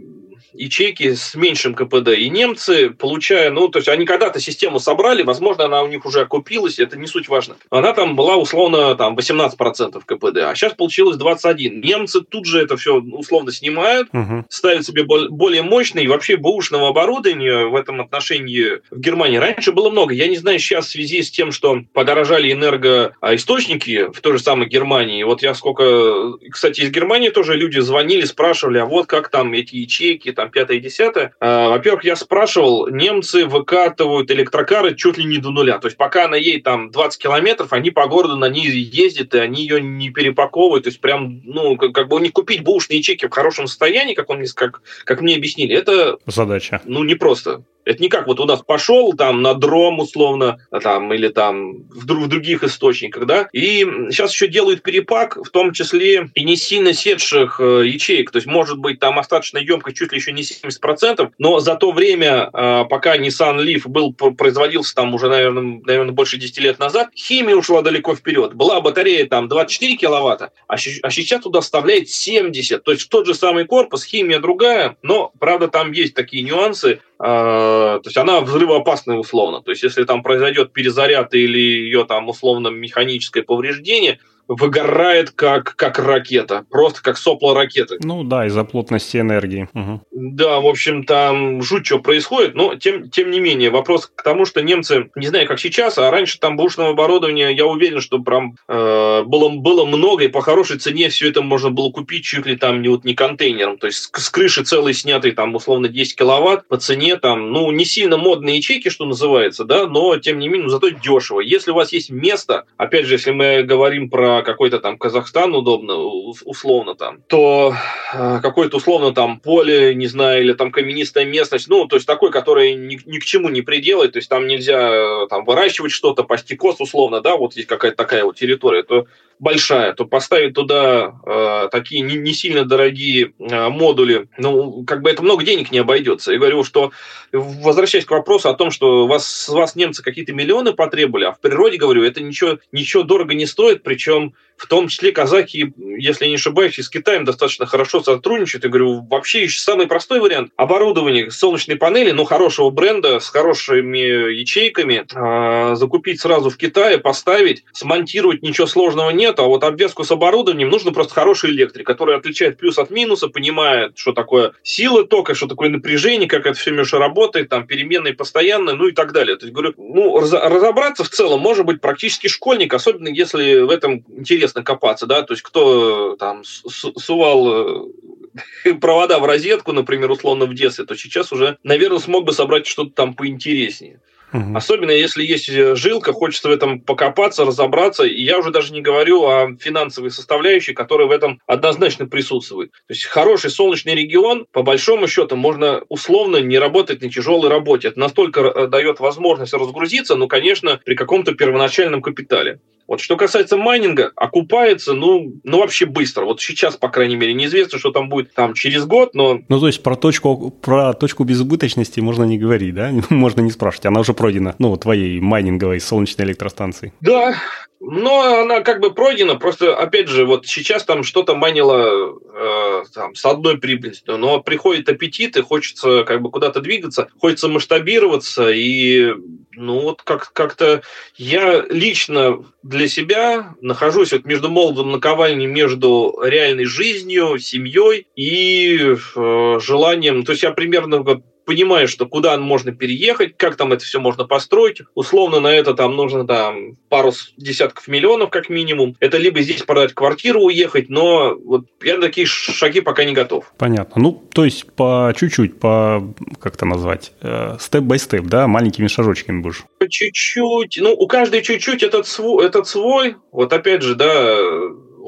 ячейки с меньшим КПД. И немцы, получая, ну, то есть они когда-то систему собрали, возможно, она у них уже окупилась, это не суть важно. Она там была условно там 18% КПД, а сейчас получилось 21. Немцы тут же это все условно снимают, угу. ставят себе более мощный, и вообще бэушного оборудования в этом отношении в Германии раньше было много. Я не знаю сейчас в связи с тем, что подорожали энергоисточники в той же самой Германии. Вот я сколько... Кстати, из Германии тоже люди звонили, спрашивали, а вот как там эти ячейки, там пятое, десятое. А, во-первых, я спрашивал, немцы выкатывают электрокары чуть ли не до нуля. То есть пока она едет там 20 километров, они по городу на ней ездят, и они ее не перепаковывают. То есть прям, ну, как, как бы у них купить бушные ячейки в хорошем состоянии, как, он, как, как мне объяснили, это... Задача. Ну, не просто. Это не как вот у нас пошел там на дром условно, там, или там в, в других источниках, да, и сейчас еще делают перепак, в том числе и не сильно седших э, ячеек, то есть может быть там остаточная емкость чуть ли еще не 70%, но за то время, э, пока Nissan Leaf был, производился там уже, наверное, наверное, больше 10 лет назад, химия ушла далеко вперед. Была батарея там 24 киловатта, а, а сейчас туда вставляет 70, то есть тот же самый корпус, химия другая, но, правда, там есть такие нюансы, а, то есть она взрывоопасная условно. То есть если там произойдет перезаряд или ее там условно механическое повреждение, выгорает как, как ракета, просто как сопло ракеты. Ну да, из-за плотности энергии. Угу. Да, в общем, там жуть что происходит, но тем, тем не менее, вопрос к тому, что немцы, не знаю, как сейчас, а раньше там бушного оборудования, я уверен, что прям э, было, было много, и по хорошей цене все это можно было купить чуть ли там не, вот, не контейнером, то есть с, крыши целый снятый там условно 10 киловатт по цене там, ну, не сильно модные ячейки, что называется, да, но тем не менее, ну, зато дешево. Если у вас есть место, опять же, если мы говорим про какой-то там Казахстан удобно, условно там, то э, какой-то условно там поле, не знаю, или там каменистая местность, ну, то есть такой, который ни, ни к чему не приделает, то есть там нельзя э, там выращивать что-то, пасти коз условно, да, вот есть какая-то такая вот территория, то большая, то поставить туда э, такие не, не сильно дорогие э, модули, ну, как бы это много денег не обойдется. Я говорю, что возвращаясь к вопросу о том, что вас, вас немцы какие-то миллионы потребовали, а в природе, говорю, это ничего, ничего дорого не стоит, причем в том числе казахи, если я не ошибаюсь, и с Китаем достаточно хорошо сотрудничают. Я говорю, вообще еще самый простой вариант. Оборудование солнечной панели, но хорошего бренда, с хорошими ячейками, э, закупить сразу в Китае, поставить, смонтировать, ничего сложного нет, а вот обвязку с оборудованием нужно просто хороший электрик, который отличает плюс от минуса, понимает, что такое сила тока, что такое напряжение, как это все между работает, там, переменные постоянные, ну и так далее. То есть, говорю, ну, разобраться в целом может быть практически школьник, особенно если в этом интересно интересно копаться, да, то есть кто там сувал э, провода в розетку, например, условно в детстве, то сейчас уже, наверное, смог бы собрать что-то там поинтереснее. Угу. Особенно если есть э, жилка, хочется в этом покопаться, разобраться. И я уже даже не говорю о финансовой составляющей, которая в этом однозначно присутствует. То есть хороший солнечный регион, по большому счету, можно условно не работать на тяжелой работе. Это настолько э, дает возможность разгрузиться, но, конечно, при каком-то первоначальном капитале. Вот что касается майнинга, окупается, ну, ну вообще быстро. Вот сейчас, по крайней мере, неизвестно, что там будет там через год, но... Ну, то есть про точку, про точку безубыточности можно не говорить, да? можно не спрашивать, она уже пройдена, ну, твоей майнинговой солнечной электростанции. Да, но она как бы пройдена, просто, опять же, вот сейчас там что-то манило э, там, с одной прибылью, но приходит аппетит, и хочется как бы куда-то двигаться, хочется масштабироваться, и ну вот как- как-то я лично для себя нахожусь вот между молодым наковальней, между реальной жизнью, семьей и э, желанием, то есть я примерно понимаешь, что куда можно переехать, как там это все можно построить. Условно на это там нужно там пару десятков миллионов как минимум. Это либо здесь продать квартиру, уехать, но вот я на такие шаги пока не готов. Понятно. Ну, то есть по чуть-чуть, по, как это назвать, степ-бай-степ, да, маленькими шажочками будешь? По чуть-чуть. Ну, у каждой чуть-чуть этот свой, этот свой. Вот опять же, да,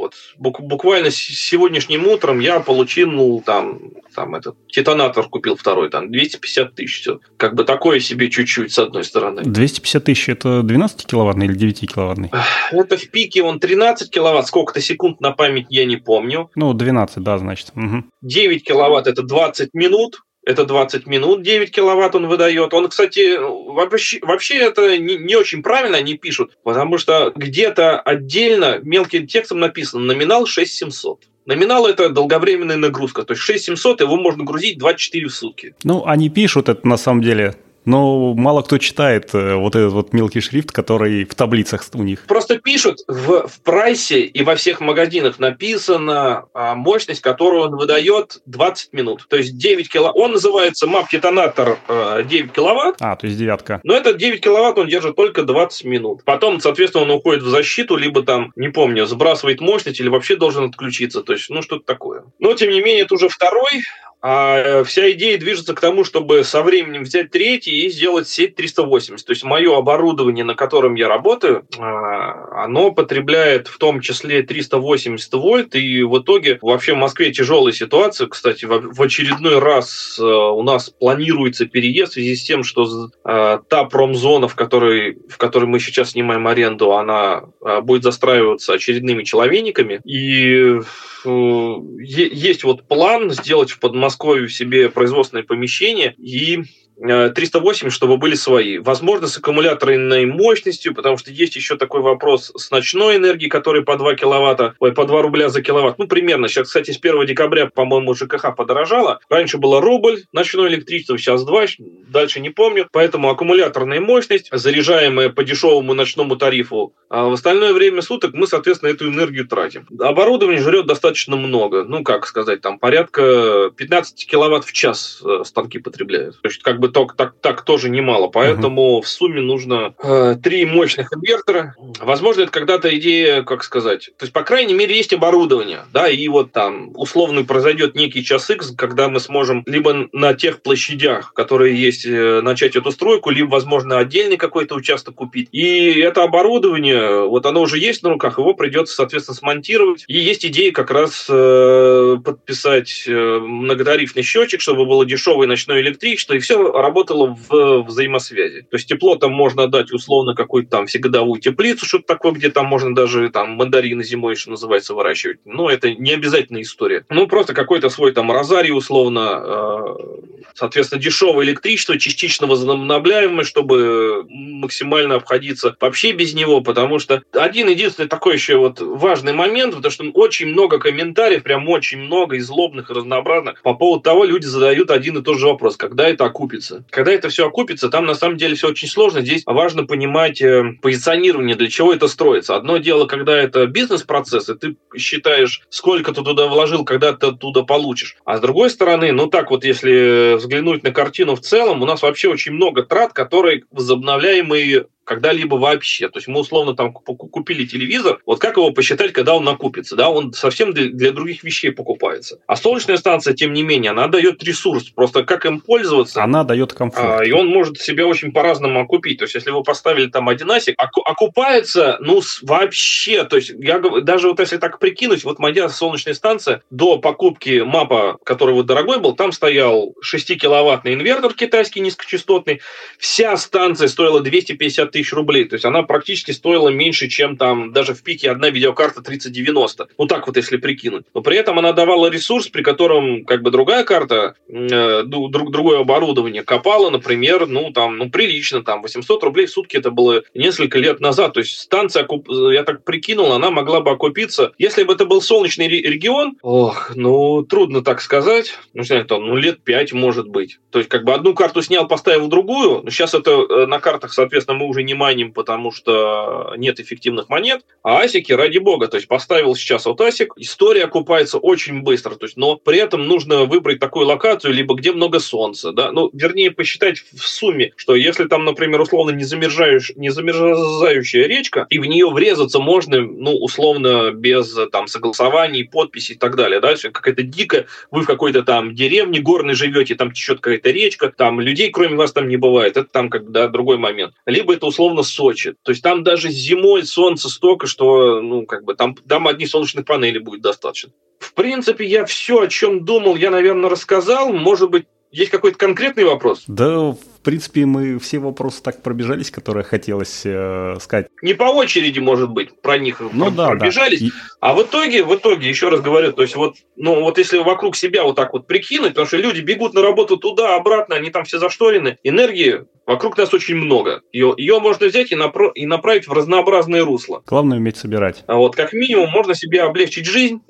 вот буквально сегодняшним утром я получил, там, там этот титанатор купил второй, там, 250 тысяч. Как бы такое себе чуть-чуть, с одной стороны. 250 тысяч – это 12-киловаттный или 9-киловаттный? Это в пике он 13 киловатт, сколько-то секунд на память я не помню. Ну, 12, да, значит. Угу. 9 киловатт – это 20 минут, это 20 минут 9 киловатт он выдает. Он, кстати, вообще, вообще это не, не очень правильно они пишут, потому что где-то отдельно мелким текстом написано номинал 6700. Номинал – это долговременная нагрузка. То есть 6700 его можно грузить 24 в сутки. Ну, они пишут это на самом деле но мало кто читает э, вот этот вот мелкий шрифт, который в таблицах у них. Просто пишут в, в прайсе и во всех магазинах написана а, мощность, которую он выдает 20 минут. То есть 9 киловатт. Он называется MAP детонатор а, 9 киловатт. А, то есть девятка. Но этот 9 киловатт он держит только 20 минут. Потом, соответственно, он уходит в защиту, либо там, не помню, сбрасывает мощность или вообще должен отключиться. То есть, ну, что-то такое. Но, тем не менее, это уже второй а э, вся идея движется к тому, чтобы со временем взять третий и сделать сеть 380. То есть мое оборудование, на котором я работаю, а, оно потребляет в том числе 380 вольт. И в итоге вообще в Москве тяжелая ситуация. Кстати, в очередной раз э, у нас планируется переезд в связи с тем, что э, та промзона, в которой, в которой мы сейчас снимаем аренду, она будет застраиваться очередными человейниками. И есть вот план сделать в Подмосковье себе производственное помещение и 308, э, чтобы были свои. Возможно, с аккумуляторной мощностью, потому что есть еще такой вопрос с ночной энергией, которая по 2 киловатта, ой, по 2 рубля за киловатт. Ну, примерно. Сейчас, кстати, с 1 декабря, по-моему, ЖКХ подорожало. Раньше было рубль ночное электричество, сейчас 2, дальше не помню. Поэтому аккумуляторная мощность, заряжаемая по дешевому ночному тарифу, а в остальное время суток мы, соответственно, эту энергию тратим. Оборудование жрет достаточно много. Ну, как сказать, там порядка 15 киловатт в час э, станки потребляют. То есть, как бы так, так, так тоже немало. Поэтому угу. в сумме нужно э, три мощных инвертора. Возможно, это когда-то идея, как сказать, то есть, по крайней мере, есть оборудование, да, и вот там условно произойдет некий час X, когда мы сможем либо на тех площадях, которые есть, э, начать эту стройку, либо, возможно, отдельный какой-то участок купить. И это оборудование, вот оно уже есть на руках, его придется, соответственно, смонтировать. И есть идея как раз э, подписать э, многодарифный счетчик, чтобы было дешевое ночное электричество, и все работало в взаимосвязи. То есть тепло там можно дать условно какую-то там всегодовую теплицу, что-то такое, где там можно даже там мандарины зимой, что называется, выращивать. Но это не обязательная история. Ну, просто какой-то свой там розарий условно, э, соответственно, дешевое электричество, частично возобновляемое, чтобы максимально обходиться вообще без него, потому что один единственный такой еще вот важный момент, потому что очень много комментариев, прям очень много и злобных, и разнообразных, по поводу того, люди задают один и тот же вопрос, когда это окупится. Когда это все окупится, там на самом деле все очень сложно. Здесь важно понимать э, позиционирование, для чего это строится. Одно дело, когда это бизнес-процесс, и ты считаешь, сколько ты туда вложил, когда ты оттуда получишь. А с другой стороны, ну так вот, если взглянуть на картину в целом, у нас вообще очень много трат, которые возобновляемые когда-либо вообще. То есть мы условно там купили телевизор, вот как его посчитать, когда он накупится, да, он совсем для, других вещей покупается. А солнечная станция, тем не менее, она дает ресурс, просто как им пользоваться. Она дает комфорт. А, и он может себя очень по-разному окупить. То есть если вы поставили там один асик, окупается, ну, вообще, то есть я даже вот если так прикинуть, вот моя солнечная станция до покупки мапа, который вот дорогой был, там стоял 6-киловаттный инвертор китайский низкочастотный, вся станция стоила 250 тысяч рублей. То есть она практически стоила меньше, чем там даже в пике одна видеокарта 3090. Ну так вот, если прикинуть. Но при этом она давала ресурс, при котором как бы другая карта, э, друг, другое оборудование копала, например, ну там, ну прилично, там 800 рублей в сутки это было несколько лет назад. То есть станция, я так прикинул, она могла бы окупиться. Если бы это был солнечный регион, ох, ну трудно так сказать. Ну, не там, ну лет 5 может быть. То есть как бы одну карту снял, поставил другую. Сейчас это э, на картах, соответственно, мы уже маним, потому что нет эффективных монет, а асики ради бога. То есть поставил сейчас вот асик, история окупается очень быстро, то есть, но при этом нужно выбрать такую локацию, либо где много солнца, да, ну, вернее, посчитать в сумме, что если там, например, условно не, замерзающая, не замерзающая речка, и в нее врезаться можно, ну, условно, без там согласований, подписей и так далее, да, какая-то дикая, вы в какой-то там деревне горной живете, там течет какая-то речка, там людей кроме вас там не бывает, это там как да, другой момент. Либо это условно Сочи, то есть там даже зимой солнце столько, что, ну, как бы там, там одни солнечных панели будет достаточно. В принципе, я все, о чем думал, я, наверное, рассказал. Может быть, есть какой-то конкретный вопрос? Да, в принципе, мы все вопросы так пробежались, которые хотелось э, сказать. Не по очереди, может быть, про них ну, да, пробежались. Да. А в итоге, в итоге, еще раз говорю, то есть вот, ну вот если вокруг себя вот так вот прикинуть, потому что люди бегут на работу туда, обратно, они там все зашторены, энергии Вокруг нас очень много. Ее, ее можно взять и, напро- и направить в разнообразные русла. Главное уметь собирать. А вот как минимум можно себе облегчить жизнь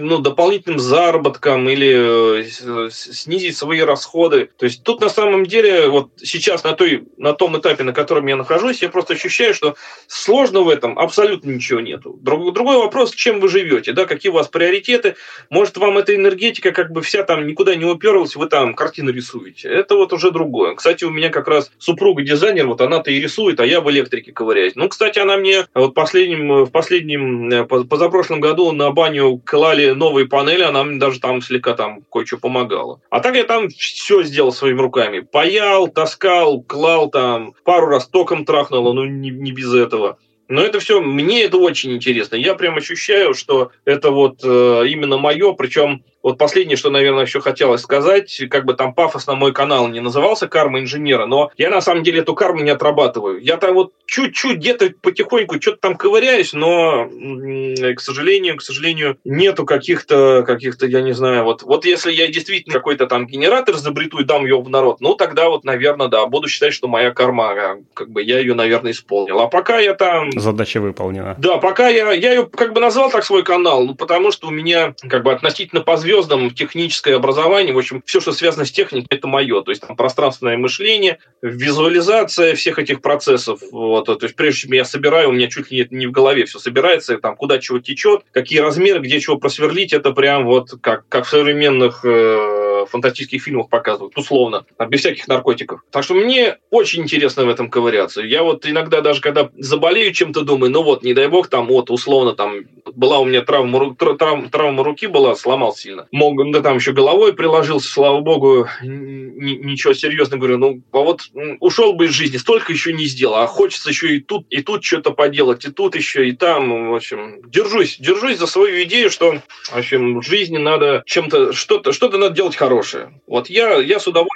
ну, дополнительным заработком или э, снизить свои расходы. То есть тут на самом деле вот сейчас на, той, на том этапе, на котором я нахожусь, я просто ощущаю, что сложно в этом абсолютно ничего нету. Друг, другой вопрос, чем вы живете, да, какие у вас приоритеты. Может, вам эта энергетика как бы вся там никуда не уперлась, вы там картины рисуете. Это вот уже другое. Кстати, у меня как раз супруга дизайнер, вот она-то и рисует, а я в электрике ковыряюсь. Ну, кстати, она мне вот последним, в последнем, э, позапрошлом году на баню клали новые панели, она мне даже там слегка там кое-что помогала. А так я там все сделал своими руками. Паял, таскал, клал там, пару раз током трахнуло, ну не, не без этого. Но это все, мне это очень интересно. Я прям ощущаю, что это вот э, именно мое, причем вот последнее, что, наверное, еще хотелось сказать, как бы там пафосно мой канал не назывался «Карма инженера», но я на самом деле эту карму не отрабатываю. Я там вот чуть-чуть где-то потихоньку что-то там ковыряюсь, но, к сожалению, к сожалению, нету каких-то, каких-то, я не знаю, вот, вот если я действительно какой-то там генератор изобрету и дам его в народ, ну тогда вот, наверное, да, буду считать, что моя карма, а, как бы я ее, наверное, исполнил. А пока я там... Задача выполнена. Да, пока я, я ее как бы назвал так свой канал, ну потому что у меня как бы относительно по звездам техническое образование, в общем, все, что связано с техникой, это мое. То есть там пространственное мышление, визуализация всех этих процессов. Вот, то есть прежде чем я собираю, у меня чуть ли не в голове все собирается, там куда чего течет, какие размеры, где чего просверлить, это прям вот как, как в современных э, фантастических фильмах показывают, условно, без всяких наркотиков. Так что мне очень интересно в этом ковыряться. Я вот иногда даже, когда заболею чем-то, думаю, ну вот, не дай бог, там вот, условно, там, была у меня травма, травма, травма руки была, сломал сильно. Мог, да там еще головой приложился, слава богу, ничего серьезного. Говорю, ну, а вот ушел бы из жизни, столько еще не сделал, а хочется еще и тут, и тут что-то поделать, и тут еще, и там, в общем, держусь, держусь за свою идею, что, в общем, в жизни надо чем-то, что-то, что-то надо делать хорошее хорошее. Вот я, я с удовольствием...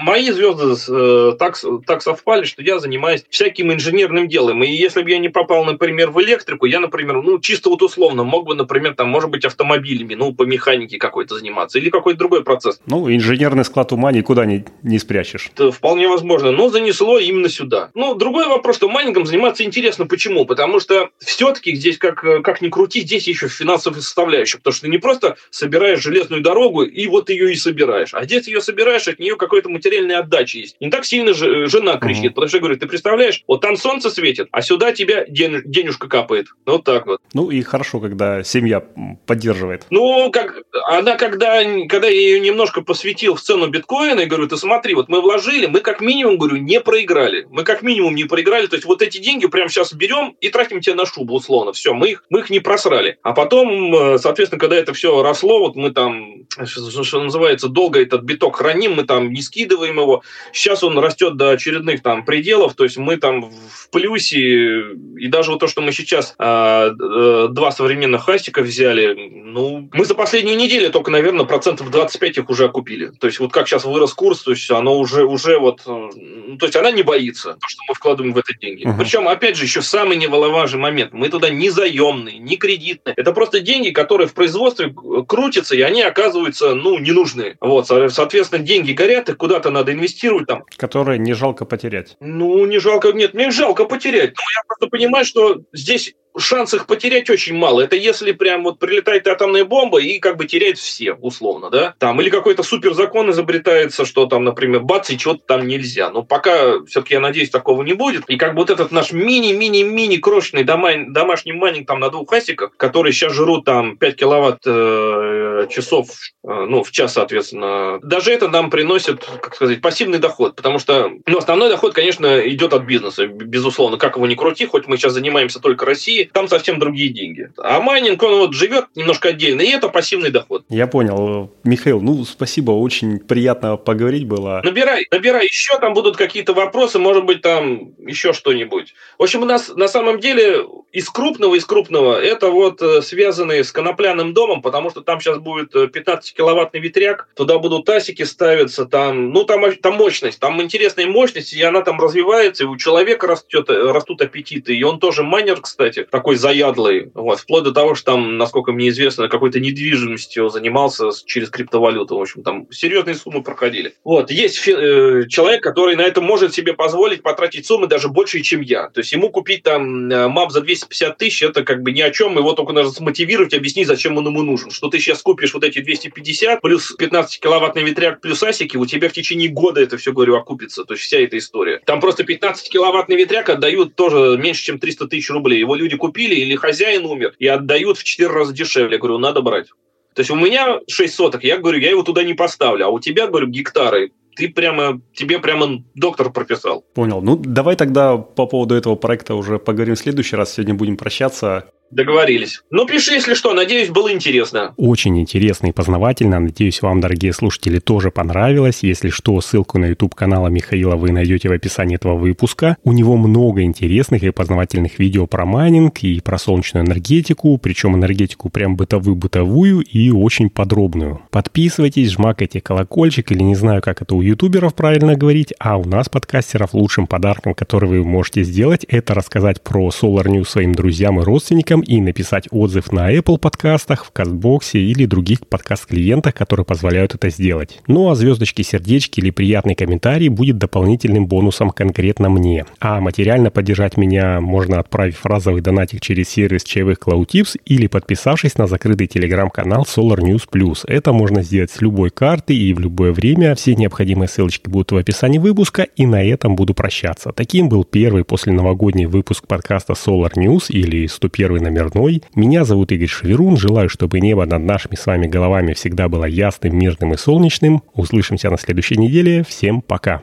Мои звезды э, так, так совпали, что я занимаюсь всяким инженерным делом. И если бы я не попал, например, в электрику, я, например, ну, чисто вот условно, мог бы, например, там, может быть, автомобилями, ну, по механике какой-то заниматься, или какой-то другой процесс. Ну, инженерный склад ума никуда не, не спрячешь. Это вполне возможно, но занесло именно сюда. Ну, другой вопрос, что майнингом заниматься интересно. Почему? Потому что все-таки здесь, как, как ни крути, здесь еще финансовая составляющая. Потому что ты не просто собираешь железную дорогу и вот ее и собираешь. А здесь ее собираешь, от нее какой-то материальная отдача есть. Не так сильно же, э, жена кричит, угу. потому что я говорю, ты представляешь, вот там солнце светит, а сюда тебя ден, денежка капает. Вот так вот. Ну и хорошо, когда семья поддерживает. Ну, как она, когда, когда я ее немножко посвятил в цену биткоина, и говорю, ты смотри, вот мы вложили, мы как минимум, говорю, не проиграли. Мы как минимум не проиграли, то есть вот эти деньги прямо сейчас берем и тратим тебе на шубу, условно. Все, мы их, мы их не просрали. А потом, э, соответственно, когда это все росло, вот мы там, что, что называется, называется, долго этот биток храним, мы там не скидываем его. Сейчас он растет до очередных там пределов, то есть мы там в плюсе, и даже вот то, что мы сейчас э, э, два современных хастика взяли, ну, мы за последнюю неделю только, наверное, процентов 25 их уже окупили. То есть вот как сейчас вырос курс, то есть оно уже, уже вот, ну, то есть она не боится, то, что мы вкладываем в это деньги. Uh-huh. Причем, опять же, еще самый неваловажный момент, мы туда не заемные, не кредитные. Это просто деньги, которые в производстве крутятся, и они оказываются, ну, не нужны нужны. Вот, соответственно, деньги горят, их куда-то надо инвестировать там. Которые не жалко потерять. Ну, не жалко, нет, мне жалко потерять. Но я просто понимаю, что здесь шанс их потерять очень мало. Это если прям вот прилетает атомная бомба и как бы теряет все, условно, да? Там, или какой-то супер закон изобретается, что там, например, бац, и чего-то там нельзя. Но пока, все-таки, я надеюсь, такого не будет. И как бы вот этот наш мини-мини-мини крошечный дома, домашний майнинг там на двух асиках, которые сейчас жрут там 5 киловатт э, часов, э, ну, в час, соответственно, даже это нам приносит, как сказать, пассивный доход. Потому что, ну, основной доход, конечно, идет от бизнеса, безусловно. Как его ни крути, хоть мы сейчас занимаемся только Россией, там совсем другие деньги. А майнинг, он вот живет немножко отдельно, и это пассивный доход. Я понял. Михаил, ну, спасибо, очень приятно поговорить было. Набирай, набирай еще, там будут какие-то вопросы, может быть, там еще что-нибудь. В общем, у нас на самом деле из крупного, из крупного, это вот э, связанные с конопляным домом, потому что там сейчас будет 15-киловаттный э, ветряк, туда будут тасики ставиться, там, ну, там, там мощность, там интересная мощность, и она там развивается, и у человека растет, э, растут аппетиты, и он тоже майнер, кстати, такой заядлый, вот, вплоть до того, что там, насколько мне известно, какой-то недвижимостью занимался через криптовалюту, в общем, там серьезные суммы проходили. Вот, есть э, человек, который на это может себе позволить потратить суммы даже больше, чем я. То есть ему купить там мап за 250 тысяч, это как бы ни о чем, его только нужно смотивировать, объяснить, зачем он ему нужен. Что ты сейчас купишь вот эти 250, плюс 15-киловаттный ветряк, плюс асики, у тебя в течение года это все, говорю, окупится. То есть вся эта история. Там просто 15-киловаттный ветряк отдают тоже меньше, чем 300 тысяч рублей. Его люди купили или хозяин умер и отдают в 4 раза дешевле. Я говорю, надо брать. То есть у меня 6 соток, я говорю, я его туда не поставлю, а у тебя, говорю, гектары ты прямо, тебе прямо доктор прописал. Понял. Ну, давай тогда по поводу этого проекта уже поговорим в следующий раз. Сегодня будем прощаться. Договорились. Ну, пиши, если что. Надеюсь, было интересно. Очень интересно и познавательно. Надеюсь, вам, дорогие слушатели, тоже понравилось. Если что, ссылку на YouTube канала Михаила вы найдете в описании этого выпуска. У него много интересных и познавательных видео про майнинг и про солнечную энергетику, причем энергетику прям бытовую-бытовую и очень подробную. Подписывайтесь, жмакайте колокольчик или не знаю, как это у ютуберов правильно говорить, а у нас, подкастеров, лучшим подарком, который вы можете сделать, это рассказать про Solar News своим друзьям и родственникам, слушателям и написать отзыв на Apple подкастах, в Кастбоксе или других подкаст-клиентах, которые позволяют это сделать. Ну а звездочки, сердечки или приятный комментарий будет дополнительным бонусом конкретно мне. А материально поддержать меня можно отправив разовый донатик через сервис чаевых CloudTips или подписавшись на закрытый телеграм-канал Solar News Plus. Это можно сделать с любой карты и в любое время. Все необходимые ссылочки будут в описании выпуска и на этом буду прощаться. Таким был первый после новогодний выпуск подкаста Solar News или 101 номерной. Меня зовут Игорь Шеверун. Желаю, чтобы небо над нашими с вами головами всегда было ясным, мирным и солнечным. Услышимся на следующей неделе. Всем пока.